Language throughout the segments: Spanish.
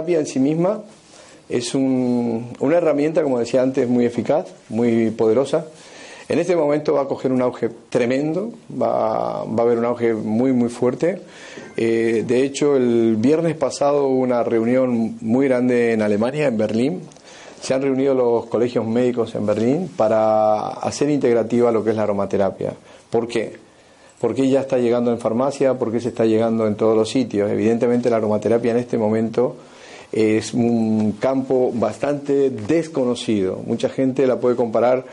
aromaterapia en sí misma es un- una herramienta, como decía antes, muy eficaz, muy poderosa. En este momento va a coger un auge tremendo, va, va a haber un auge muy, muy fuerte. Eh, de hecho, el viernes pasado hubo una reunión muy grande en Alemania, en Berlín. Se han reunido los colegios médicos en Berlín para hacer integrativa lo que es la aromaterapia. ¿Por qué? ¿Por qué ya está llegando en farmacia? ¿Por qué se está llegando en todos los sitios? Evidentemente la aromaterapia en este momento es un campo bastante desconocido. Mucha gente la puede comparar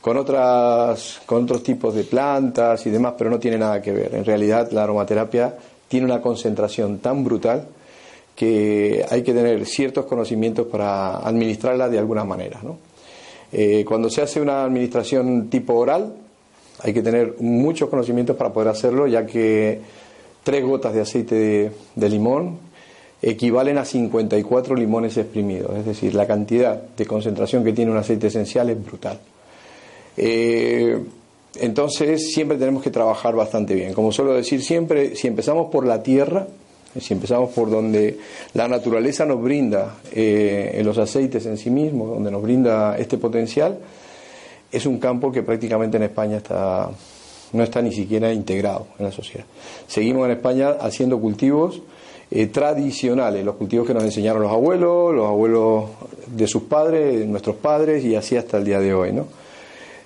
con otras con otros tipos de plantas y demás, pero no tiene nada que ver. En realidad la aromaterapia tiene una concentración tan brutal que hay que tener ciertos conocimientos para administrarla de alguna manera. ¿no? Eh, cuando se hace una administración tipo oral, hay que tener muchos conocimientos para poder hacerlo, ya que tres gotas de aceite de, de limón equivalen a 54 limones exprimidos, es decir, la cantidad de concentración que tiene un aceite esencial es brutal. Eh, entonces siempre tenemos que trabajar bastante bien. Como suelo decir siempre, si empezamos por la tierra, si empezamos por donde la naturaleza nos brinda eh, en los aceites en sí mismos, donde nos brinda este potencial, es un campo que prácticamente en España está, no está ni siquiera integrado en la sociedad. Seguimos en España haciendo cultivos eh, tradicionales, los cultivos que nos enseñaron los abuelos, los abuelos de sus padres, nuestros padres y así hasta el día de hoy. ¿no?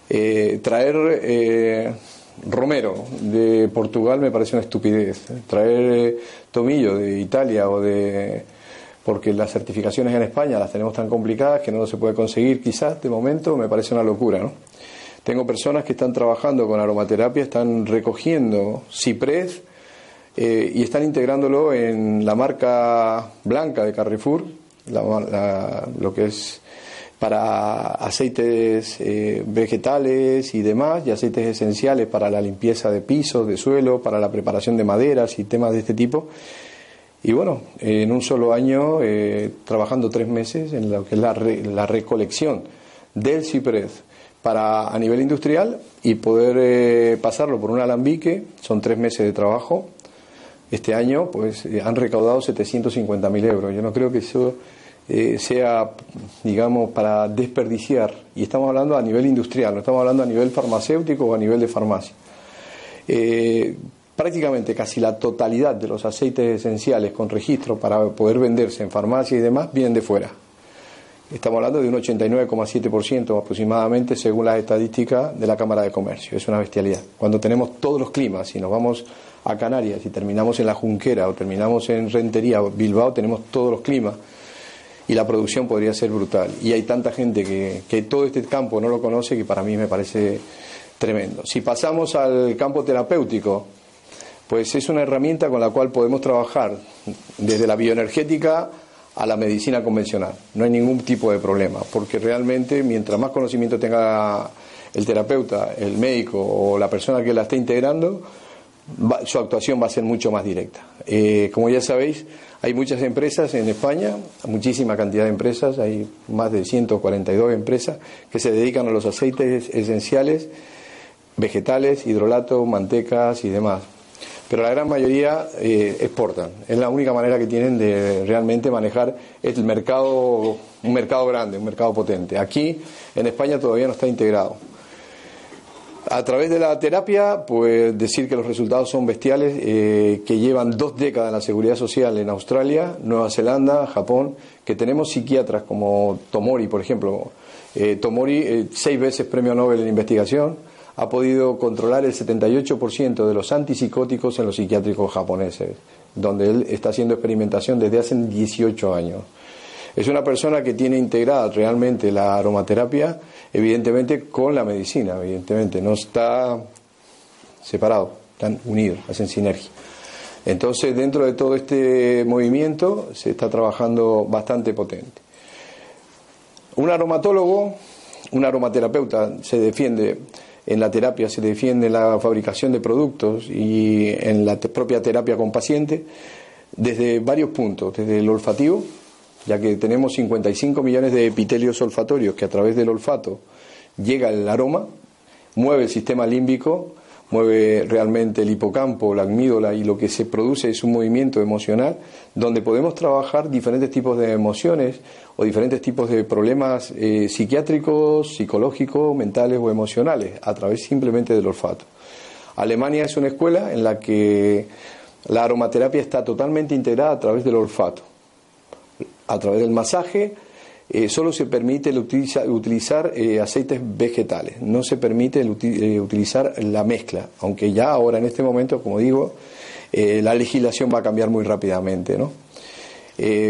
Eh, traer eh, romero de Portugal me parece una estupidez. Traer tomillo de Italia o de porque las certificaciones en España las tenemos tan complicadas que no se puede conseguir quizás de momento, me parece una locura, ¿no? Tengo personas que están trabajando con aromaterapia, están recogiendo ciprés eh, y están integrándolo en la marca blanca de Carrefour, la- lo que es para aceites eh, vegetales y demás, y aceites esenciales para la limpieza de pisos, de suelo, para la preparación de maderas y temas de este tipo. Y bueno, en un solo año, eh, trabajando tres meses en lo que es la, re- la recolección del ciprés para a nivel industrial y poder pasarlo por un alambique, son tres meses de trabajo. Este año, pues eh, han recaudado 750.000 euros. Yo no creo que eso eh, sea, digamos, para desperdiciar. Y estamos hablando a nivel industrial, no estamos hablando a nivel farmacéutico o a nivel de farmacia. Eh, prácticamente casi la totalidad de los aceites esenciales con registro para poder venderse en farmacia y demás vienen de fuera. Estamos hablando de un 89,7% aproximadamente según las estadísticas de la Cámara de Comercio. Es una bestialidad. Cuando tenemos todos los climas, si nos vamos a Canarias y terminamos en la Junquera o terminamos en Rentería o Bilbao, tenemos todos los climas y la producción podría ser brutal. Y hay tanta gente que, que todo este campo no lo conoce que para mí me parece tremendo. Si pasamos al campo terapéutico, pues es una herramienta con la cual podemos trabajar desde la bioenergética a la medicina convencional. No hay ningún tipo de problema, porque realmente mientras más conocimiento tenga el terapeuta, el médico o la persona que la esté integrando, su actuación va a ser mucho más directa. Eh, como ya sabéis, hay muchas empresas en España, muchísima cantidad de empresas, hay más de 142 empresas que se dedican a los aceites esenciales, vegetales, hidrolato, mantecas y demás. Pero la gran mayoría eh, exportan. Es la única manera que tienen de realmente manejar el mercado, un mercado grande, un mercado potente. Aquí en España todavía no está integrado. A través de la terapia, pues decir que los resultados son bestiales, eh, que llevan dos décadas en la seguridad social en Australia, Nueva Zelanda, Japón, que tenemos psiquiatras como Tomori, por ejemplo. Eh, Tomori, eh, seis veces premio Nobel en investigación, ha podido controlar el 78% de los antipsicóticos en los psiquiátricos japoneses, donde él está haciendo experimentación desde hace 18 años. Es una persona que tiene integrada realmente la aromaterapia evidentemente con la medicina, evidentemente, no está separado, están unidos, hacen sinergia. Entonces, dentro de todo este movimiento se está trabajando bastante potente. Un aromatólogo, un aromaterapeuta se defiende en la terapia, se defiende en la fabricación de productos y en la propia terapia con paciente desde varios puntos, desde el olfativo, ya que tenemos 55 millones de epitelios olfatorios que a través del olfato llega el aroma, mueve el sistema límbico, mueve realmente el hipocampo, la amígdala y lo que se produce es un movimiento emocional donde podemos trabajar diferentes tipos de emociones o diferentes tipos de problemas eh, psiquiátricos, psicológicos, mentales o emocionales a través simplemente del olfato. Alemania es una escuela en la que la aromaterapia está totalmente integrada a través del olfato a través del masaje, eh, solo se permite utilizar eh, aceites vegetales, no se permite eh, utilizar la mezcla, aunque ya ahora en este momento, como digo, la legislación va a cambiar muy rápidamente. ¿no?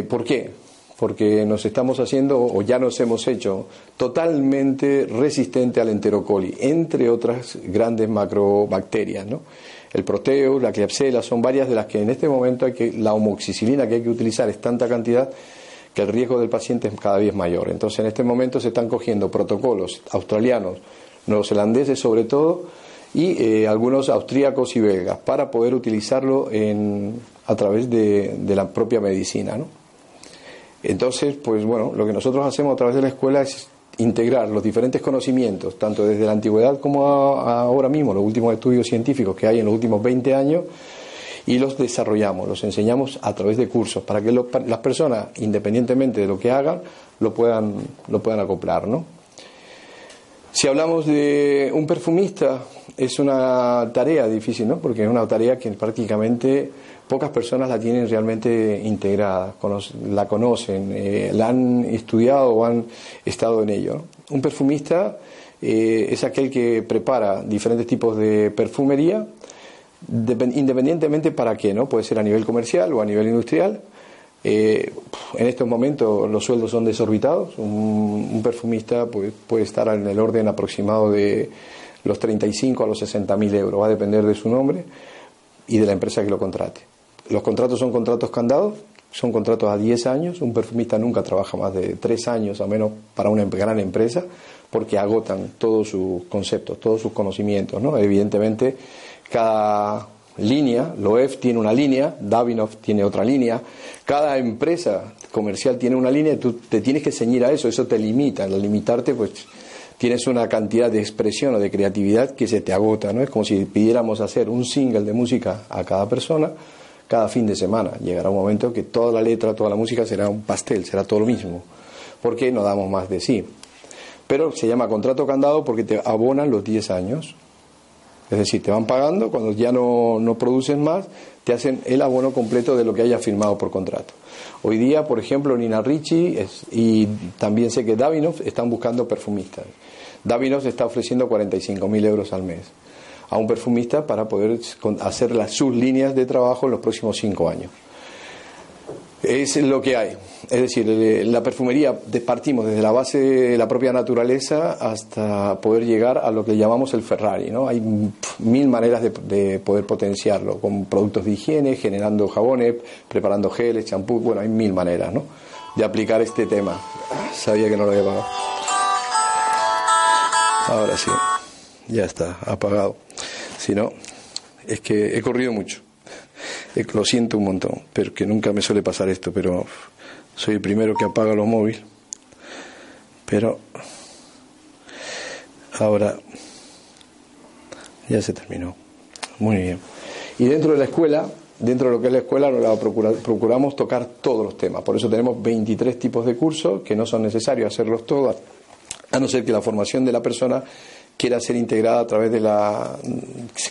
¿Por qué? Porque nos estamos haciendo, o ya nos hemos hecho, totalmente resistente al enterocoli, entre otras grandes macrobacterias. ¿no? El proteus, la Klebsiella, son varias de las que en este momento hay que, la homoxicilina que hay que utilizar es tanta cantidad que el riesgo del paciente es cada vez mayor. Entonces, en este momento se están cogiendo protocolos australianos, neozelandeses sobre todo, y eh, algunos austríacos y belgas, para poder utilizarlo a través de, la propia medicina. ¿no? Entonces, pues bueno, lo que nosotros hacemos a través de la escuela es integrar los diferentes conocimientos, tanto desde la antigüedad como ahora mismo, los últimos estudios científicos que hay en los últimos 20 años, y los desarrollamos, los enseñamos a través de cursos para que las personas, independientemente de lo que hagan, lo puedan, lo puedan acoplar. ¿no? Si hablamos de un perfumista, es una tarea difícil, ¿no? porque es una tarea que prácticamente pocas personas la tienen realmente integrada, la conocen, eh, la han estudiado o han estado en ello. Un perfumista eh, es aquel que prepara diferentes tipos de perfumería independientemente para qué, ¿no? Puede ser a nivel comercial o a nivel industrial. Eh, en estos momentos los sueldos son desorbitados. Un, perfumista pues, puede estar en el orden aproximado de los 35 a los 60 mil euros. Va a depender de su nombre y de la empresa que lo contrate. Los contratos son contratos candados, son contratos a 10 años. Un perfumista nunca trabaja más de 3 años, a menos para una gran empresa, porque agotan todos sus conceptos, todos sus conocimientos. ¿no? Evidentemente cada línea, Loef tiene una línea, Davinov tiene otra línea, cada empresa comercial tiene una línea tú te tienes que ceñir a eso, eso te limita, al limitarte pues tienes una cantidad de expresión o de creatividad que se te agota, ¿no? Es como si pidiéramos hacer un single de música a cada persona cada fin de semana. Llegará un momento que toda la letra, toda la música será un pastel, será todo lo mismo, porque no damos más de sí. Pero se llama contrato candado porque te abonan los 10 años es decir, te van pagando, cuando ya no, no producen más, te hacen el abono completo de lo que hayas firmado por contrato. Hoy día, por ejemplo, Nina Ricci y también sé que Davinov están buscando perfumistas. Davinov está ofreciendo 45.000 euros al mes a un perfumista para poder hacer sus líneas de trabajo en los próximos cinco años. Es lo que hay. Es decir, la perfumería partimos desde la base de la propia naturaleza hasta poder llegar a lo que llamamos el Ferrari. ¿no? Hay mil maneras de, poder potenciarlo, con productos de higiene, generando jabones, preparando geles, champú, bueno, hay mil maneras ¿no? de aplicar este tema. Sabía que no lo había apagado. Ahora sí, ya está, apagado. Si no, es que he corrido mucho. Eh, lo siento un montón, pero que nunca me suele pasar esto, pero soy el primero que apaga los móviles. Pero ahora ya se terminó. Muy bien. Y dentro de la escuela, dentro de lo que es la escuela, procuramos tocar todos los temas. Por eso tenemos 23 tipos de cursos que no son necesarios hacerlos todos, a no ser que la formación de la persona quiera ser integrada a través de la.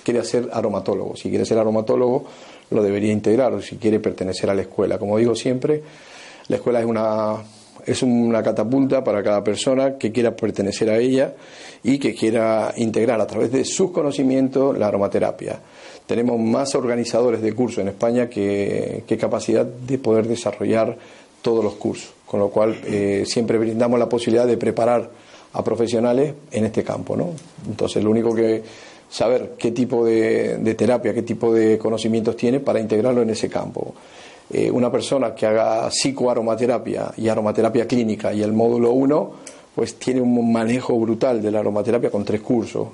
quiere ser aromatólogo. Si quiere ser aromatólogo, lo debería integrar, si quiere pertenecer a la escuela. Como digo siempre, la escuela es una, es una catapulta para cada persona que quiera pertenecer a ella y que quiera integrar a través de sus conocimientos la aromaterapia. Tenemos más organizadores de cursos en España que, capacidad de poder desarrollar todos los cursos, con lo cual eh, siempre brindamos la posibilidad de preparar a profesionales en este campo. ¿no? Entonces, lo único que saber qué tipo de, terapia, qué tipo de conocimientos tiene para integrarlo en ese campo. Eh, una persona que haga psicoaromaterapia y aromaterapia clínica y el módulo 1, pues tiene un manejo brutal de la aromaterapia con tres cursos.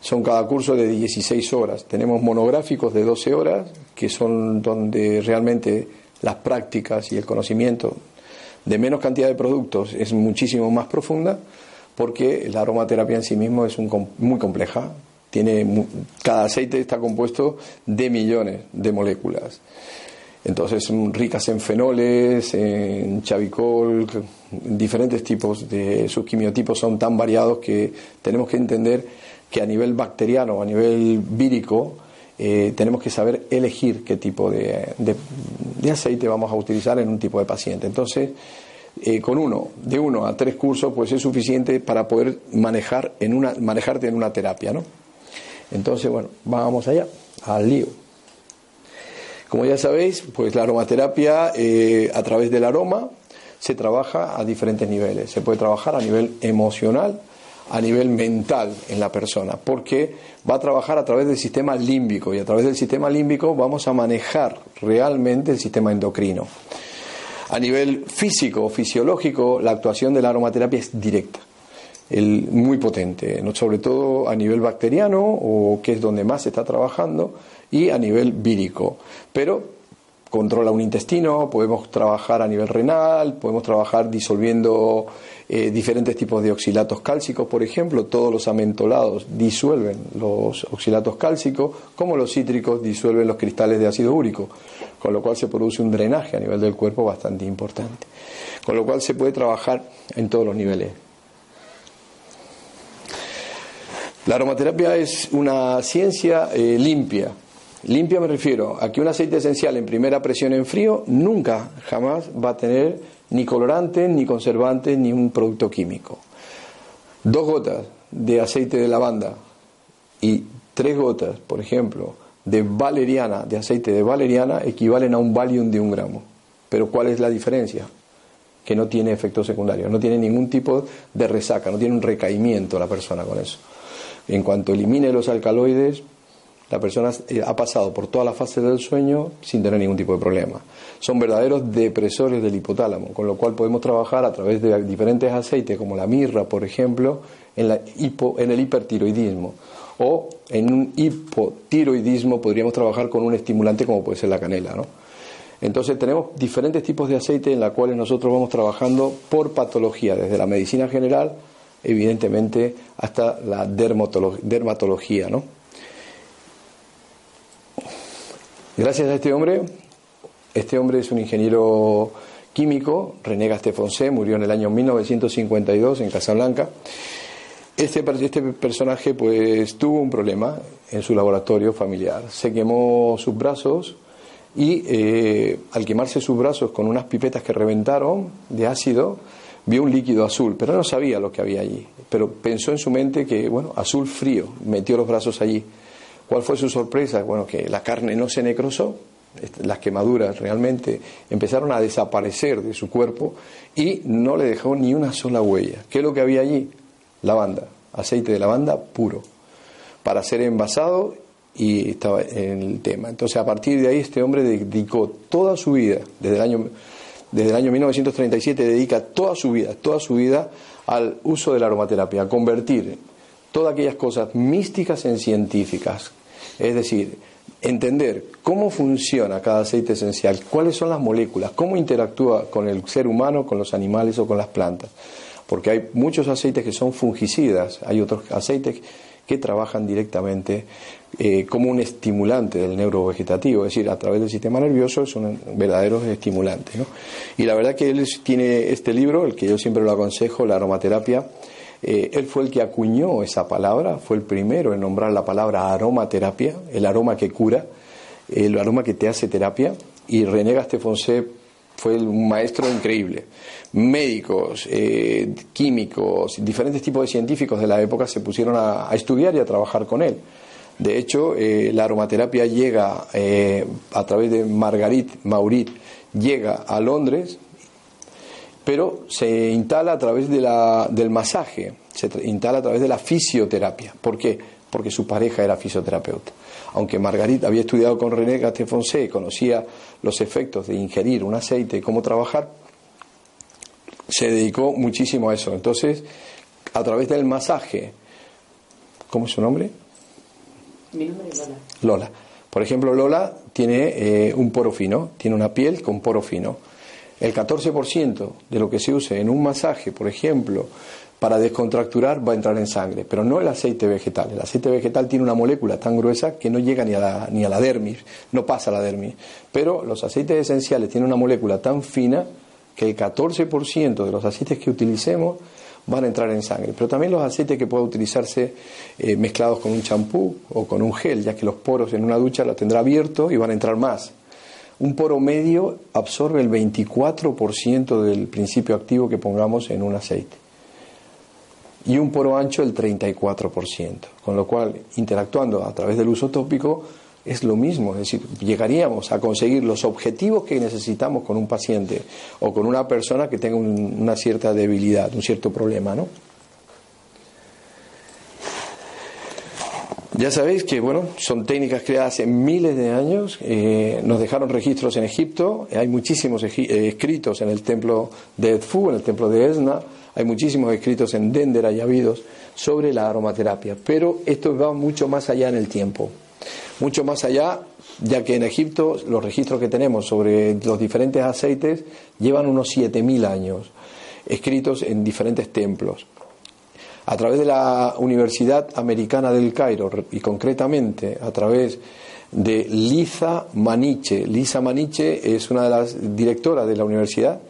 Son cada curso de 16 horas. Tenemos monográficos de 12 horas, que son donde realmente las prácticas y el conocimiento de menos cantidad de productos es muchísimo más profunda porque la aromaterapia en sí mismo es muy compleja. Tiene, cada aceite está compuesto de millones de moléculas. Entonces, ricas en fenoles, en chavicol, diferentes tipos de sus quimiotipos son tan variados que tenemos que entender que a nivel bacteriano, a nivel vírico, eh, tenemos que saber elegir qué tipo de, de, aceite vamos a utilizar en un tipo de paciente. Entonces, eh, con uno, de uno a tres cursos, pues es suficiente para poder manejar en una, manejarte en una terapia, ¿no? Entonces, bueno, vamos allá, al lío. Como ya sabéis, pues la aromaterapia eh, a través del aroma se trabaja a diferentes niveles. Se puede trabajar a nivel emocional, a nivel mental en la persona, porque va a trabajar a través del sistema límbico y a través del sistema límbico vamos a manejar realmente el sistema endocrino. A nivel físico, fisiológico, la actuación de la aromaterapia es directa, muy potente, sobre todo a nivel bacteriano, o que es donde más se está trabajando, y a nivel vírico. Pero controla un intestino, podemos trabajar a nivel renal, podemos trabajar disolviendo eh, diferentes tipos de oxilatos cálcicos, por ejemplo, todos los amentolados disuelven los oxilatos cálcicos, como los cítricos disuelven los cristales de ácido úrico con lo cual se produce un drenaje a nivel del cuerpo bastante importante. Con lo cual se puede trabajar en todos los niveles. La aromaterapia es una ciencia eh, limpia. Limpia me refiero a que un aceite esencial en primera presión en frío nunca, jamás va a tener ni colorante, ni conservante, ni un producto químico. Dos gotas de aceite de lavanda y tres gotas, por ejemplo, de valeriana, de aceite de valeriana, equivalen a un Valium de un gramo. Pero ¿cuál es la diferencia? Que no tiene efecto secundario, no tiene ningún tipo de resaca, no tiene un recaimiento la persona con eso. En cuanto elimine los alcaloides, la persona eh, ha pasado por toda la fase del sueño sin tener ningún tipo de problema. Son verdaderos depresores del hipotálamo, con lo cual podemos trabajar a través de diferentes aceites, como la mirra, por ejemplo, en, la en el hipertiroidismo o en un hipotiroidismo podríamos trabajar con un estimulante como puede ser la canela. ¿no? Entonces tenemos diferentes tipos de aceite en los cuales nosotros vamos trabajando por patología, desde la medicina general, evidentemente, hasta la dermatología. ¿no? Gracias a este hombre, este hombre es un ingeniero químico, René Gastefoncé, murió en el año 1952 en Casablanca. Este, este, personaje pues tuvo un problema en su laboratorio familiar. Se quemó sus brazos y eh, al quemarse sus brazos con unas pipetas que reventaron de ácido, vio un líquido azul, pero no sabía lo que había allí. Pero pensó en su mente que, bueno, azul frío, metió los brazos allí. ¿Cuál fue su sorpresa? Bueno, que la carne no se necrosó, las quemaduras realmente empezaron a desaparecer de su cuerpo y no le dejó ni una sola huella. ¿Qué es lo que había allí? lavanda, aceite de lavanda puro, para ser envasado y estaba en el tema. Entonces, a partir de ahí, este hombre dedicó toda su vida, desde el año, desde el año 1937, dedica toda su vida, toda su vida al uso de la aromaterapia, a convertir todas aquellas cosas místicas en científicas. Es decir, entender cómo funciona cada aceite esencial, cuáles son las moléculas, cómo interactúa con el ser humano, con los animales o con las plantas porque hay muchos aceites que son fungicidas, hay otros aceites que trabajan directamente eh, como un estimulante del neurovegetativo, es decir, a través del sistema nervioso es un verdadero estimulante. ¿no? Y la verdad que él tiene este libro, el que yo siempre lo aconsejo, la aromaterapia, eh, él fue el que acuñó esa palabra, fue el primero en nombrar la palabra aromaterapia, el aroma que cura, el aroma que te hace terapia, y René Gastefoncé fue un maestro increíble. Médicos, eh, químicos, diferentes tipos de científicos de la época se pusieron a, estudiar y a trabajar con él. De hecho, eh, la aromaterapia llega a través de Margarit Maurit, llega a Londres, pero se instala a través de la, del masaje, se instala a través de la fisioterapia. ¿Por qué? Porque su pareja era fisioterapeuta. Aunque Margarita había estudiado con René Gastefoncé, conocía los efectos de ingerir un aceite y cómo trabajar, se dedicó muchísimo a eso. Entonces, a través del masaje, ¿cómo es su nombre? Mi nombre es Lola. Por ejemplo, Lola tiene eh, un poro fino, tiene una piel con poro fino el 14% de lo que se use en un masaje, por ejemplo, para descontracturar va a entrar en sangre, pero no el aceite vegetal. El aceite vegetal tiene una molécula tan gruesa que no llega ni a la, ni a la dermis, no pasa a la dermis. Pero los aceites esenciales tienen una molécula tan fina que el 14% de los aceites que utilicemos van a entrar en sangre. Pero también los aceites que pueden utilizarse eh, mezclados con un champú o con un gel, ya que los poros en una ducha lo tendrá abierto y van a entrar más. Un poro medio absorbe el 24% del principio activo que pongamos en un aceite. Y un poro ancho el 34%. Con lo cual, interactuando a través del uso tópico, es lo mismo, es decir, llegaríamos a conseguir los objetivos que necesitamos con un paciente o con una persona que tenga una cierta debilidad, un cierto problema, ¿no? Ya sabéis que bueno, son técnicas creadas hace miles de años, eh, nos dejaron registros en Egipto, hay muchísimos eh, escritos en el templo de Edfu, en el templo de Esna, hay muchísimos escritos en Dendera y Habidos sobre la aromaterapia, pero esto va mucho más allá en el tiempo, mucho más allá, ya que en Egipto los registros que tenemos sobre los diferentes aceites llevan unos 7.000 años, escritos en diferentes templos a través de la Universidad Americana del Cairo y concretamente a través de Liza Maniche. Liza Maniche es una de las directoras de la universidad,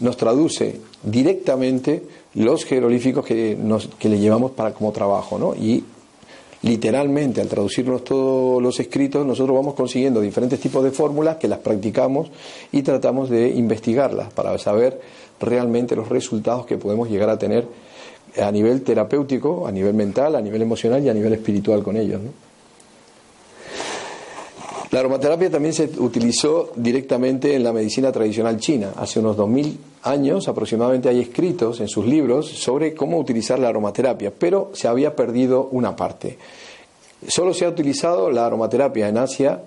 nos traduce directamente los jeroglíficos que, nos, que le llevamos para como trabajo, ¿no? Y literalmente al traducirnos todos los escritos nosotros vamos consiguiendo diferentes tipos de fórmulas que las practicamos y tratamos de investigarlas para saber realmente los resultados que podemos llegar a tener a nivel terapéutico, a nivel mental, a nivel emocional y a nivel espiritual con ellos. La aromaterapia también se utilizó directamente en la medicina tradicional china. Hace unos 2000 años aproximadamente hay escritos en sus libros sobre cómo utilizar la aromaterapia, pero se había perdido una parte. Solo se ha utilizado la aromaterapia en Asia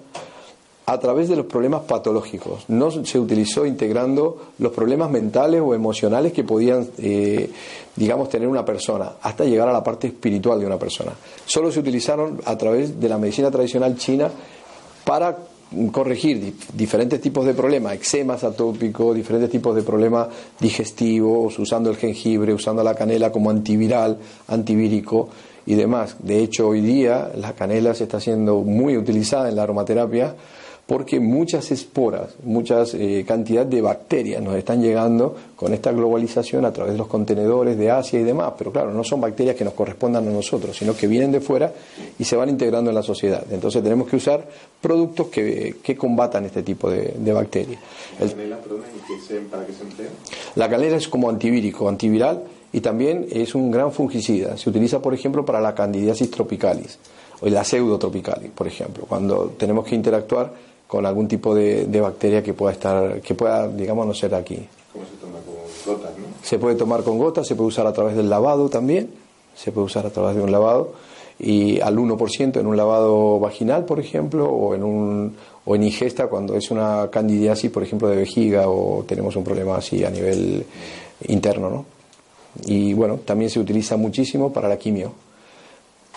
a través de los problemas patológicos. No se utilizó integrando los problemas mentales o emocionales que podían, eh, digamos, tener una persona, hasta llegar a la parte espiritual de una persona. Solo se utilizaron a través de la medicina tradicional china para corregir diferentes tipos de problemas, eczemas atópicos, diferentes tipos de problemas digestivos, usando el jengibre, usando la canela como antiviral, antivírico y demás. De hecho, hoy día la canela se está siendo muy utilizada en la aromaterapia porque muchas esporas, muchas eh, cantidad de bacterias nos están llegando con esta globalización a través de los contenedores de Asia y demás, pero claro, no son bacterias que nos correspondan a nosotros, sino que vienen de fuera y se van integrando en la sociedad. Entonces tenemos que usar productos que, combatan este tipo de, bacterias. ¿La canela, para qué se emplea? La canela es como antivírico, antiviral y también es un gran fungicida. Se utiliza, por ejemplo, para la candidiasis tropicalis o la pseudotropicalis, por ejemplo, cuando tenemos que interactuar con algún tipo de, bacteria que pueda estar, que pueda, digamos, no ser aquí. ¿Cómo se toma con gotas, no? Se puede tomar con gotas, se puede usar a través del lavado también, se puede usar a través de un lavado y al 1% en un lavado vaginal, por ejemplo, o en un o en ingesta cuando es una candidiasis, por ejemplo, de vejiga o tenemos un problema así a nivel interno, ¿no? Y bueno, también se utiliza muchísimo para la quimio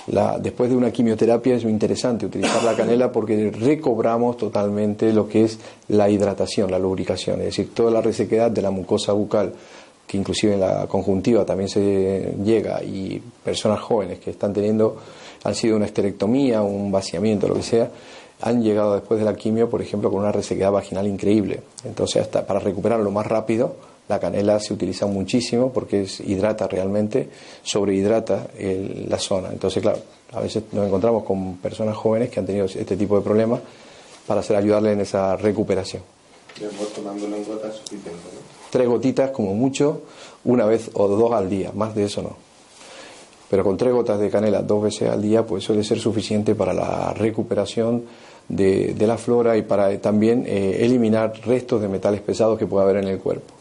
después de una quimioterapia es muy interesante utilizar la canela porque recobramos totalmente lo que es la hidratación, la lubricación, es decir, toda la resequedad de la mucosa bucal que inclusive en la conjuntiva también se llega, y personas jóvenes que están teniendo, han sido una esterectomía, un vaciamiento, lo que sea, han llegado después de la quimio, por ejemplo, con una resequedad vaginal increíble. Entonces, hasta para recuperarlo más rápido, la canela se utiliza muchísimo porque es, hidrata realmente, sobrehidrata el- la zona. Entonces, claro, a veces nos encontramos con personas jóvenes que han tenido este tipo de problemas para hacer ayudarle en esa recuperación. Después tomándolo en gotas suficiente, ¿no? Tres gotitas como mucho, una vez o dos al día, más de eso no. Pero con tres gotas de canela dos veces al día, pues suele ser suficiente para la recuperación de, de la flora y para también eh, eliminar restos de metales pesados que pueda haber en el cuerpo.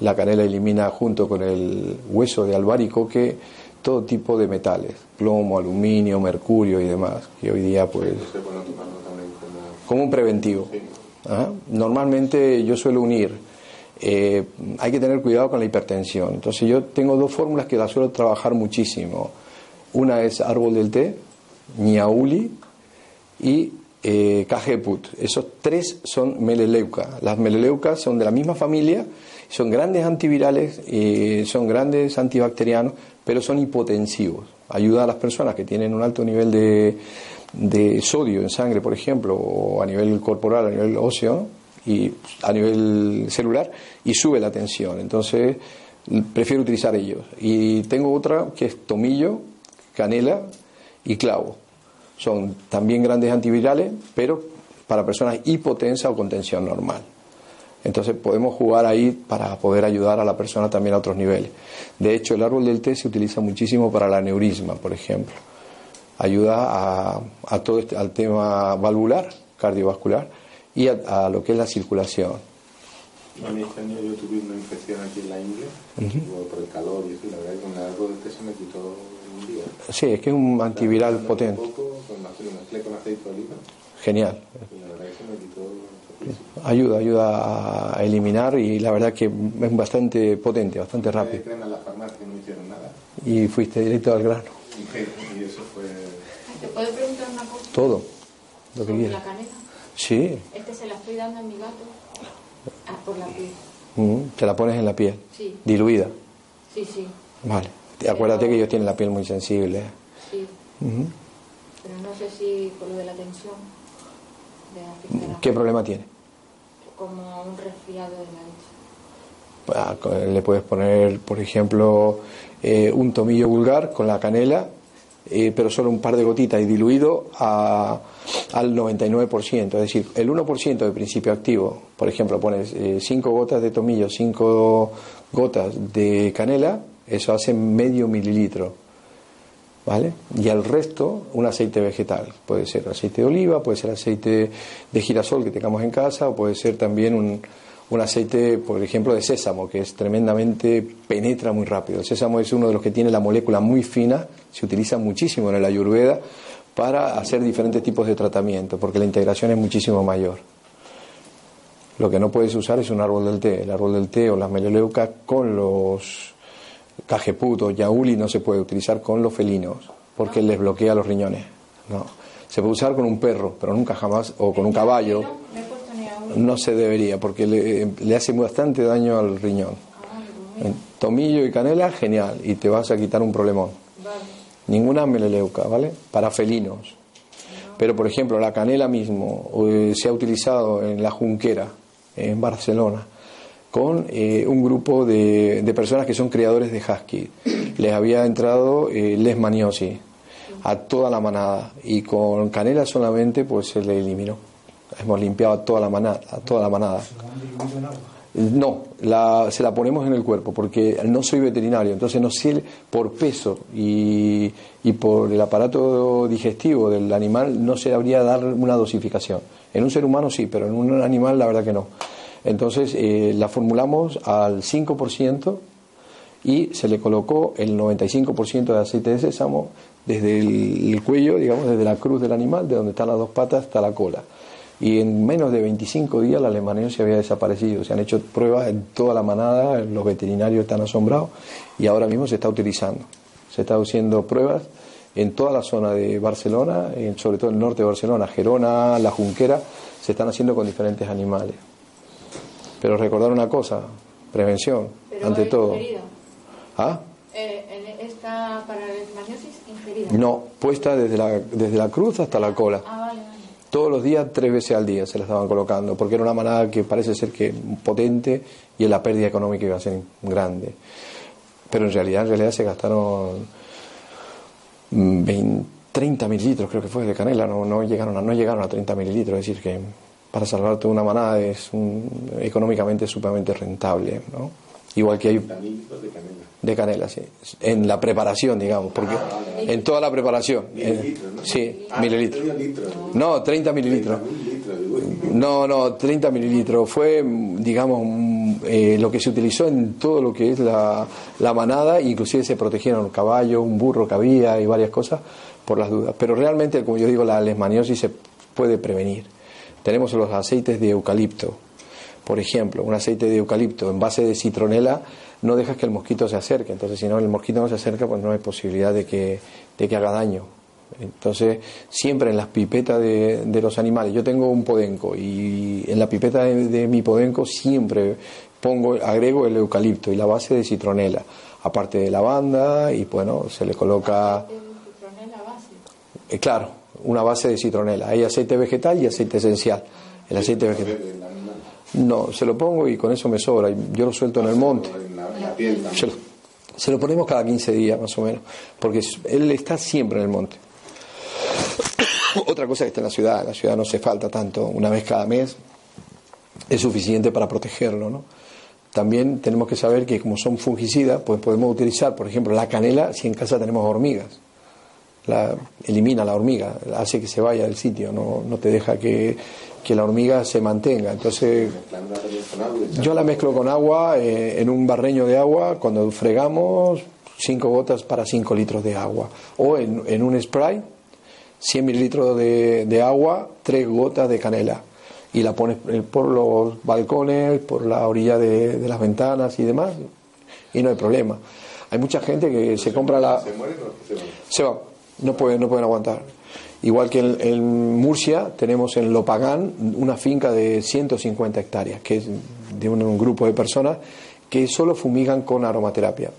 La canela elimina junto con el hueso de albaricoque todo tipo de metales, plomo, aluminio, mercurio y demás, que hoy día pues bueno, como... como un preventivo. Sí. Ajá. Normalmente yo suelo unir, eh, hay que tener cuidado con la hipertensión. Entonces yo tengo dos fórmulas que las suelo trabajar muchísimo. Una es árbol del té, ñauli y eh, cajeput. Esos tres son meleleuca. Las meleleucas son de la misma familia, son grandes antivirales, eh, son grandes antibacterianos, pero son hipotensivos. Ayuda a las personas que tienen un alto nivel de, de sodio en sangre, por ejemplo, o a nivel corporal, a nivel óseo y a nivel celular, y sube la tensión. Entonces, prefiero utilizar ellos. Y tengo otra que es tomillo, canela y clavo. Son también grandes antivirales, pero para personas hipotensas o con tensión normal. Entonces podemos jugar ahí para poder ayudar a la persona también a otros niveles. De hecho, el árbol del té se utiliza muchísimo para el aneurisma, por ejemplo. Ayuda a, a todo este, al tema valvular, cardiovascular y a, a lo que es la circulación. A mí este año yo tuve una infección aquí en la ingle, digo, por el calor y eso, la verdad que con el árbol de té se me quitó un día. Sí, es que es un antiviral Un potente. poco, con con aceite de oliva, Genial. y la verdad que se me quitó. Ayuda, ayuda a eliminar y la verdad que es bastante potente, bastante rápido. en la farmacia, no hicieron nada. Y fuiste directo al grano. Y, eso fue... ¿Te puedo preguntar una cosa? Todo, lo que quieras. la canela. Sí, Este se la estoy dando a mi gato. Ah, por la piel. Mm, te la pones en la piel, Sí, diluida. sí, sí. Vale. Acuérdate que ellos tienen la piel muy sensible. sí. Ujú. Pero no sé si por lo de la tensión ¿Qué problema tiene? como un resfriado de la leche. Ah, Le puedes poner, por ejemplo, eh, un tomillo vulgar con la canela, eh, pero solo un par de gotitas y diluido a- al 99%. Es decir, el 1% de principio activo, por ejemplo, pones 5 gotas de tomillo, 5 gotas de canela, eso hace medio mililitro. ¿Vale? Y al resto, un aceite vegetal. Puede ser aceite de oliva, puede ser aceite de girasol que tengamos en casa, o puede ser también un, un aceite, por ejemplo, de sésamo, que es tremendamente, penetra muy rápido. El sésamo es uno de los que tiene la molécula muy fina, se utiliza muchísimo en el ayurveda para hacer diferentes tipos de tratamiento, porque la integración es muchísimo mayor. Lo que no puedes usar es un árbol del té. El árbol del té o las meloleucas con los cajeput o yauli no se puede utilizar con los felinos porque les bloquea los riñones. No. Se puede usar con un perro, pero nunca jamás, o con un caballo. No, se debería porque le, le hace bastante daño al riñón. Tomillo y canela, genial, y te vas a quitar un problemón. Ninguna meleleuca, ¿vale? Para felinos. Pero, por ejemplo, la canela mismo eh, se ha utilizado en la Junquera, en Barcelona, con eh, un grupo de, de personas que son criadores de husky. Les había entrado eh, lesmaniosis a toda la manada y con canela solamente pues se le eliminó. Hemos limpiado a toda la manada. A toda la manada. No, la, se la ponemos en el cuerpo porque no soy veterinario, entonces no sé por peso y, y por el aparato digestivo del animal no se habría dar una dosificación. En un ser humano sí, pero en un animal la verdad que no. Entonces eh, la formulamos al 5% y se le colocó el 95% de aceite de sésamo desde el, el cuello, digamos, desde la cruz del animal, de donde están las dos patas hasta la cola. Y en menos de 25 días la leishmaniasis había desaparecido. Se han hecho pruebas en toda la manada, los veterinarios están asombrados y ahora mismo se está utilizando. Se está haciendo pruebas en toda la zona de Barcelona, sobre todo en el norte de Barcelona, Gerona, La Junquera, se están haciendo con diferentes animales. Pero recordar una cosa, prevención, Pero ante todo. ingerida. ¿Ah? Eh, esta para la leishmaniosis ingerida. No, puesta desde la, desde la cruz hasta la cola. Ah, vale, vale. Todos los días, tres veces al día se la estaban colocando, porque era una manada que parece ser que potente y la pérdida económica iba a ser grande. Pero en realidad, en realidad se gastaron mm, 20, 30 mililitros, creo que fue, de canela, no, no, llegaron a, no llegaron a 30 mililitros, es decir, que para salvar toda una manada es un- económicamente sumamente rentable, ¿no? Igual que hay Mililitros de canela. de canela, sí. En la preparación, digamos, porque en toda la preparación. Mililitros, ¿no? sí, Ah, mililitros. No, 30 mililitros. Mililitros, digo, No, no, 30 mililitros. Fue, digamos, eh, lo que se utilizó en todo lo que es la, la manada, inclusive se protegieron un caballo, un burro que había y varias cosas por las dudas. Pero realmente, como yo digo, la lesmaniosis se puede prevenir. Tenemos los aceites de eucalipto. Por ejemplo, un aceite de eucalipto en base de citronela no dejas que el mosquito se acerque. Entonces, si no, el mosquito no se acerca, pues no hay posibilidad de que, de que haga daño. Entonces, siempre en las pipetas de, de los animales, yo tengo un podenco y en la pipeta de, de mi podenco siempre pongo, agrego el eucalipto y la base de citronela, aparte de lavanda y bueno, se le coloca, base. eh, claro, una base de citronela. Hay aceite vegetal y aceite esencial. El aceite vegetal. No, se lo pongo y con eso me sobra. Yo lo suelto en el monte. Piel también. Se lo, se lo ponemos cada 15 días más o menos, porque él está siempre en el monte. Otra cosa que está en la ciudad, en la ciudad no se falta tanto, una vez cada mes es suficiente para protegerlo, ¿no? También tenemos que saber que como son fungicidas, pues podemos utilizar, por ejemplo, la canela si en casa tenemos hormigas. La, elimina la hormiga, hace que se vaya del sitio, no, no te deja que, que la hormiga se mantenga. Entonces, yo la mezclo con agua, eh, en un barreño de agua, cuando fregamos, 5 gotas para 5 litros de agua. O en, en un spray, 100 mililitros de, de agua, 3 gotas de canela. Y la pones eh, por los balcones, por la orilla de, de las ventanas y demás, y no hay problema. Hay mucha gente que se compra la... ¿Se mueren o se van? Se van, no pueden, no pueden aguantar. Igual que en, en Murcia tenemos en Lopagán una finca de 150 hectáreas, que es de un, grupo de personas que solo fumigan con aromaterapia.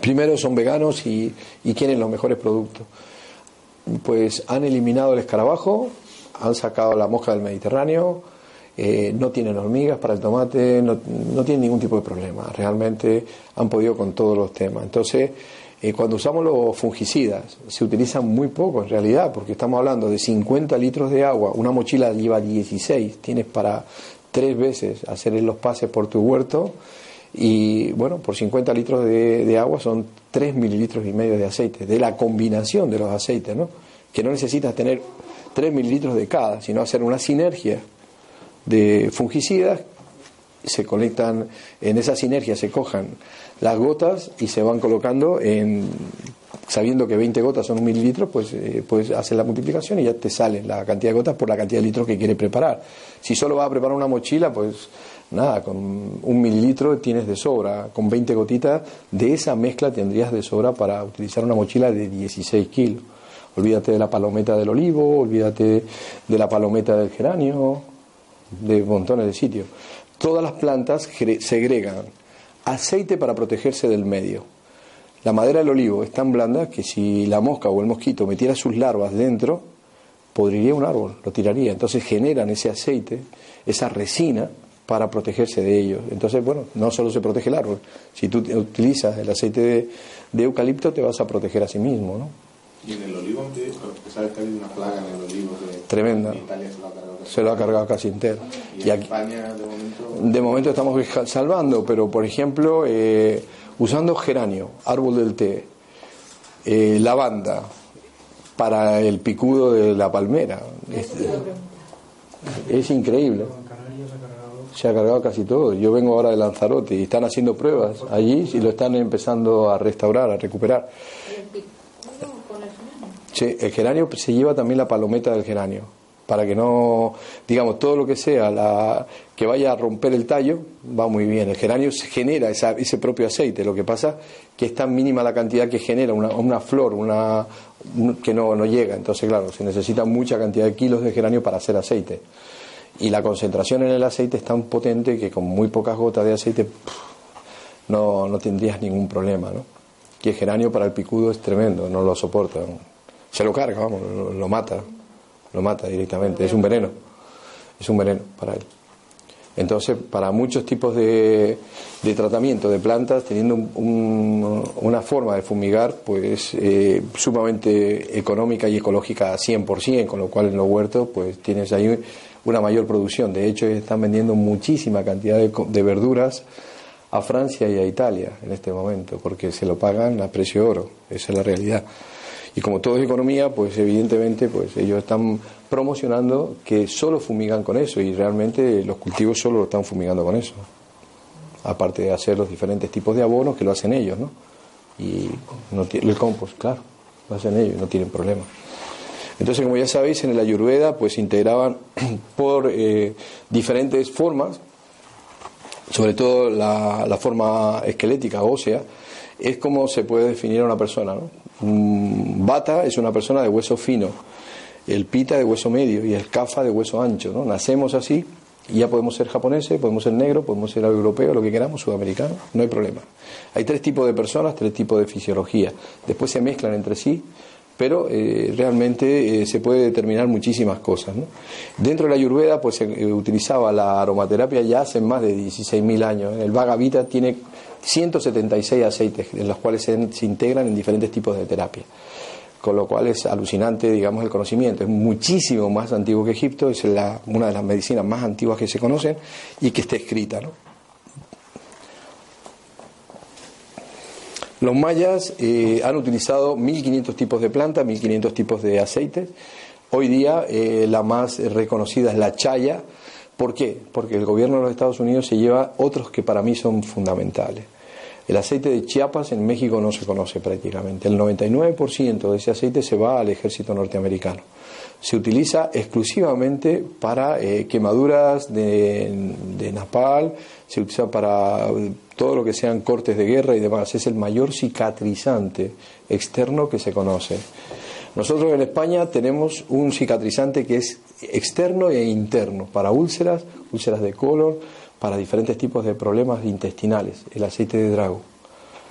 Primero son veganos y, y quieren los mejores productos. Pues han eliminado el escarabajo, han sacado la mosca del Mediterráneo, eh, no tienen hormigas para el tomate, no, no tienen ningún tipo de problema. Realmente han podido con todos los temas. Entonces, eh, cuando usamos los fungicidas, se utilizan muy poco en realidad, porque estamos hablando de 50 litros de agua, una mochila lleva 16, tienes para tres veces hacer los pases por tu huerto y bueno, por 50 litros de, agua son 3 mililitros y medio de aceite, de la combinación de los aceites, ¿no? Que no necesitas tener 3 mililitros de cada, sino hacer una sinergia de fungicidas, se conectan, en esa sinergia se cojan las gotas y se van colocando en, sabiendo que 20 gotas son un mililitro, pues eh, puedes hacer la multiplicación y ya te sale la cantidad de gotas por la cantidad de litros que quieres preparar. Si solo vas a preparar una mochila, pues nada, con un mililitro tienes de sobra, con 20 gotitas de esa mezcla tendrías de sobra para utilizar una mochila de 16 kilos. Olvídate de la palometa del olivo, olvídate de la palometa del geranio, de montones de sitios. Todas las plantas gre- segregan aceite para protegerse del medio. La madera del olivo es tan blanda que si la mosca o el mosquito metiera sus larvas dentro, podriría un árbol, lo tiraría. Entonces generan ese aceite, esa resina, para protegerse de ellos. Entonces, bueno, no solo se protege el árbol. Si tú utilizas el aceite de, de eucalipto, te vas a proteger a sí mismo, ¿no? Y en el olivo, sabes que hay una plaga en el olivo que Tremenda. en Italia se. Se lo ha cargado casi entero. Y, Y en aquí, España, de momento, De momento estamos salvando, pero por ejemplo, eh, usando geranio, árbol del té, eh, lavanda para el picudo de la palmera. Es, es increíble. Se ha cargado casi todo. Yo vengo ahora de Lanzarote y están haciendo pruebas allí y lo están empezando a restaurar, a recuperar. El picudo con el geranio. Sí, el geranio se lleva también la palometa del geranio, para que no, digamos, todo lo que sea la, que vaya a romper el tallo, va muy bien. El geranio se genera esa- ese propio aceite, lo que pasa que es tan mínima la cantidad que genera una, una flor, una, un- que no, no llega. Entonces, claro, se necesita mucha cantidad de kilos de geranio para hacer aceite. y la concentración en el aceite es tan potente que con muy pocas gotas de aceite no, no tendrías ningún problema, ¿no? Y el geranio para el picudo es tremendo, no lo soporta. Se lo carga, vamos, lo, mata, lo mata directamente, es un veneno, es un veneno para él. Entonces, para muchos tipos de, de tratamiento de plantas, teniendo una forma de fumigar, pues eh, sumamente económica y ecológica 100%, con lo cual en los huertos, pues tienes ahí una mayor producción. De hecho, están vendiendo muchísima cantidad de, de verduras a Francia y a Italia en este momento, porque se lo pagan a precio de oro, esa es la realidad. Y como todo es economía, pues evidentemente pues ellos están promocionando que solo fumigan con eso y realmente los cultivos solo lo están fumigando con eso. Aparte de hacer los diferentes tipos de abonos que lo hacen ellos, ¿no? Y el compost, claro, lo hacen ellos, no tienen problema. Entonces, como ya sabéis, en el Ayurveda pues integraban por eh, diferentes formas sobre todo la, forma esquelética ósea, es como se puede definir a una persona. ¿no? Bata es una persona de hueso fino, el pita de hueso medio y el kafa de hueso ancho. ¿no? Nacemos así y ya podemos ser japoneses, podemos ser negros, podemos ser europeos, lo que queramos, sudamericanos, no hay problema. Hay tres tipos de personas, tres tipos de fisiología. Después se mezclan entre sí pero eh, realmente eh, se puede determinar muchísimas cosas. Dentro de la Ayurveda pues se eh, utilizaba la aromaterapia ya hace más de 16.000 años. El Bhagavita tiene 176 aceites, en los cuales se, integran en diferentes tipos de terapia. Con lo cual es alucinante, digamos, el conocimiento. Es muchísimo más antiguo que Egipto, es la, una de las medicinas más antiguas que se conocen y que está escrita. Los mayas eh, han utilizado 1500 tipos de plantas, 1500 tipos de aceites. Hoy día eh, la más reconocida es la chaya. ¿Por qué? Porque el gobierno de los Estados Unidos se lleva otros que para mí son fundamentales. El aceite de Chiapas en México no se conoce prácticamente. El 99% de ese aceite se va al ejército norteamericano. Se utiliza exclusivamente para eh, quemaduras de, de napal, se utiliza para todo lo que sean cortes de guerra y demás. Es el mayor cicatrizante externo que se conoce. Nosotros en España tenemos un cicatrizante que es externo e interno para úlceras, úlceras de color, para diferentes tipos de problemas intestinales, el aceite de drago.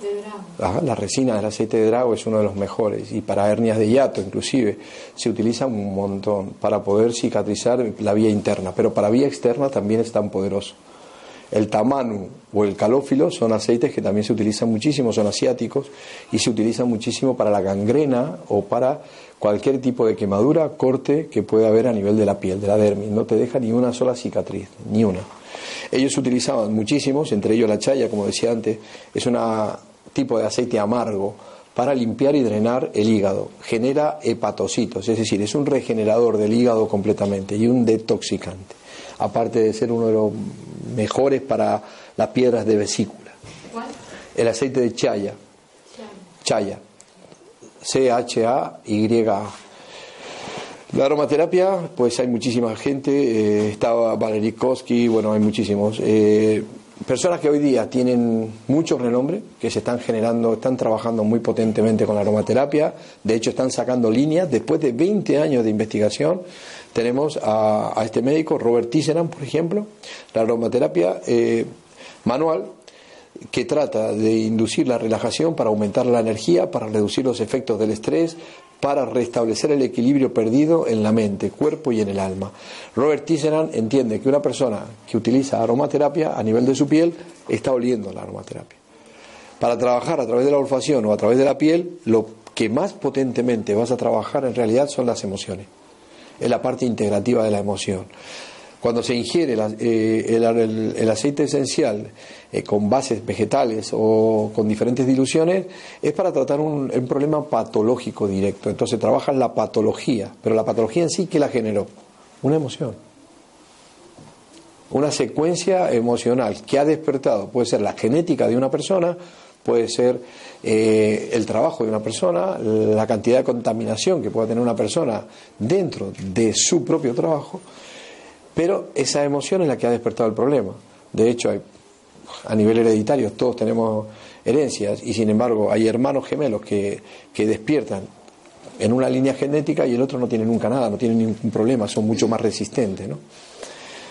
De drago. la resina del aceite de drago es uno de los mejores y para hernias de hiato inclusive se utiliza un montón para poder cicatrizar la vía interna, pero para vía externa también es tan poderoso. El tamanu o el calófilo son aceites que también se utilizan muchísimo, son asiáticos y se utilizan muchísimo para la gangrena o para cualquier tipo de quemadura, corte que pueda haber a nivel de la piel, de la dermis. No te deja ni una sola cicatriz, ni una. Ellos utilizaban muchísimos, entre ellos la chaya, como decía antes, es un tipo de aceite amargo para limpiar y drenar el hígado. Genera hepatocitos, es decir, es un regenerador del hígado completamente y un detoxicante aparte de ser uno de los mejores para las piedras de vesícula. ¿Cuál? El aceite de chaya. Chaya. C-H-A-Y-A. La aromaterapia, pues hay muchísima gente, eh, estaba Valery Koski, bueno, hay muchísimos. Eh, personas que hoy día tienen mucho renombre, que se están generando, están trabajando muy potentemente con la aromaterapia, de hecho están sacando líneas, después de 20 años de investigación, tenemos a, este médico, Robert Tisserand, por ejemplo, la aromaterapia eh, manual, que trata de inducir la relajación para aumentar la energía, para reducir los efectos del estrés, para restablecer el equilibrio perdido en la mente, cuerpo y en el alma. Robert Tisserand entiende que una persona que utiliza aromaterapia a nivel de su piel está oliendo la aromaterapia. Para trabajar a través de la olfacción o a través de la piel, lo que más potentemente vas a trabajar en realidad son las emociones es la parte integrativa de la emoción. Cuando se ingiere eh, el, aceite esencial eh, con bases vegetales o con diferentes diluciones, es para tratar un, problema patológico directo. Entonces trabaja la patología, pero la patología en sí, ¿qué la generó? Una emoción. Una secuencia emocional que ha despertado, puede ser la genética de una persona, puede ser eh, el trabajo de una persona, la cantidad de contaminación que pueda tener una persona dentro de su propio trabajo, pero esa emoción es la que ha despertado el problema. De hecho, a nivel hereditario todos tenemos herencias y sin embargo hay hermanos gemelos que, que despiertan en una línea genética y el otro no tiene nunca nada, no tiene ningún problema, son mucho más resistentes. ¿no?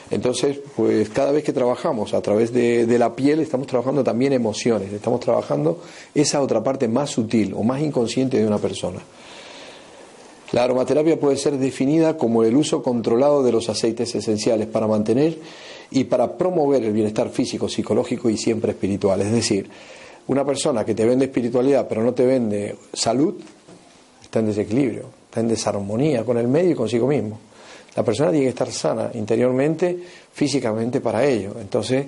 Entonces, pues cada vez que trabajamos a través de, de, la piel, estamos trabajando también emociones, estamos trabajando esa otra parte más sutil o más inconsciente de una persona. La aromaterapia puede ser definida como el uso controlado de los aceites esenciales para mantener y para promover el bienestar físico, psicológico y siempre espiritual. Es decir, una persona que te vende espiritualidad pero no te vende salud, está en desequilibrio, está en desarmonía con el medio y consigo mismo. La persona tiene que estar sana interiormente, físicamente para ello. Entonces,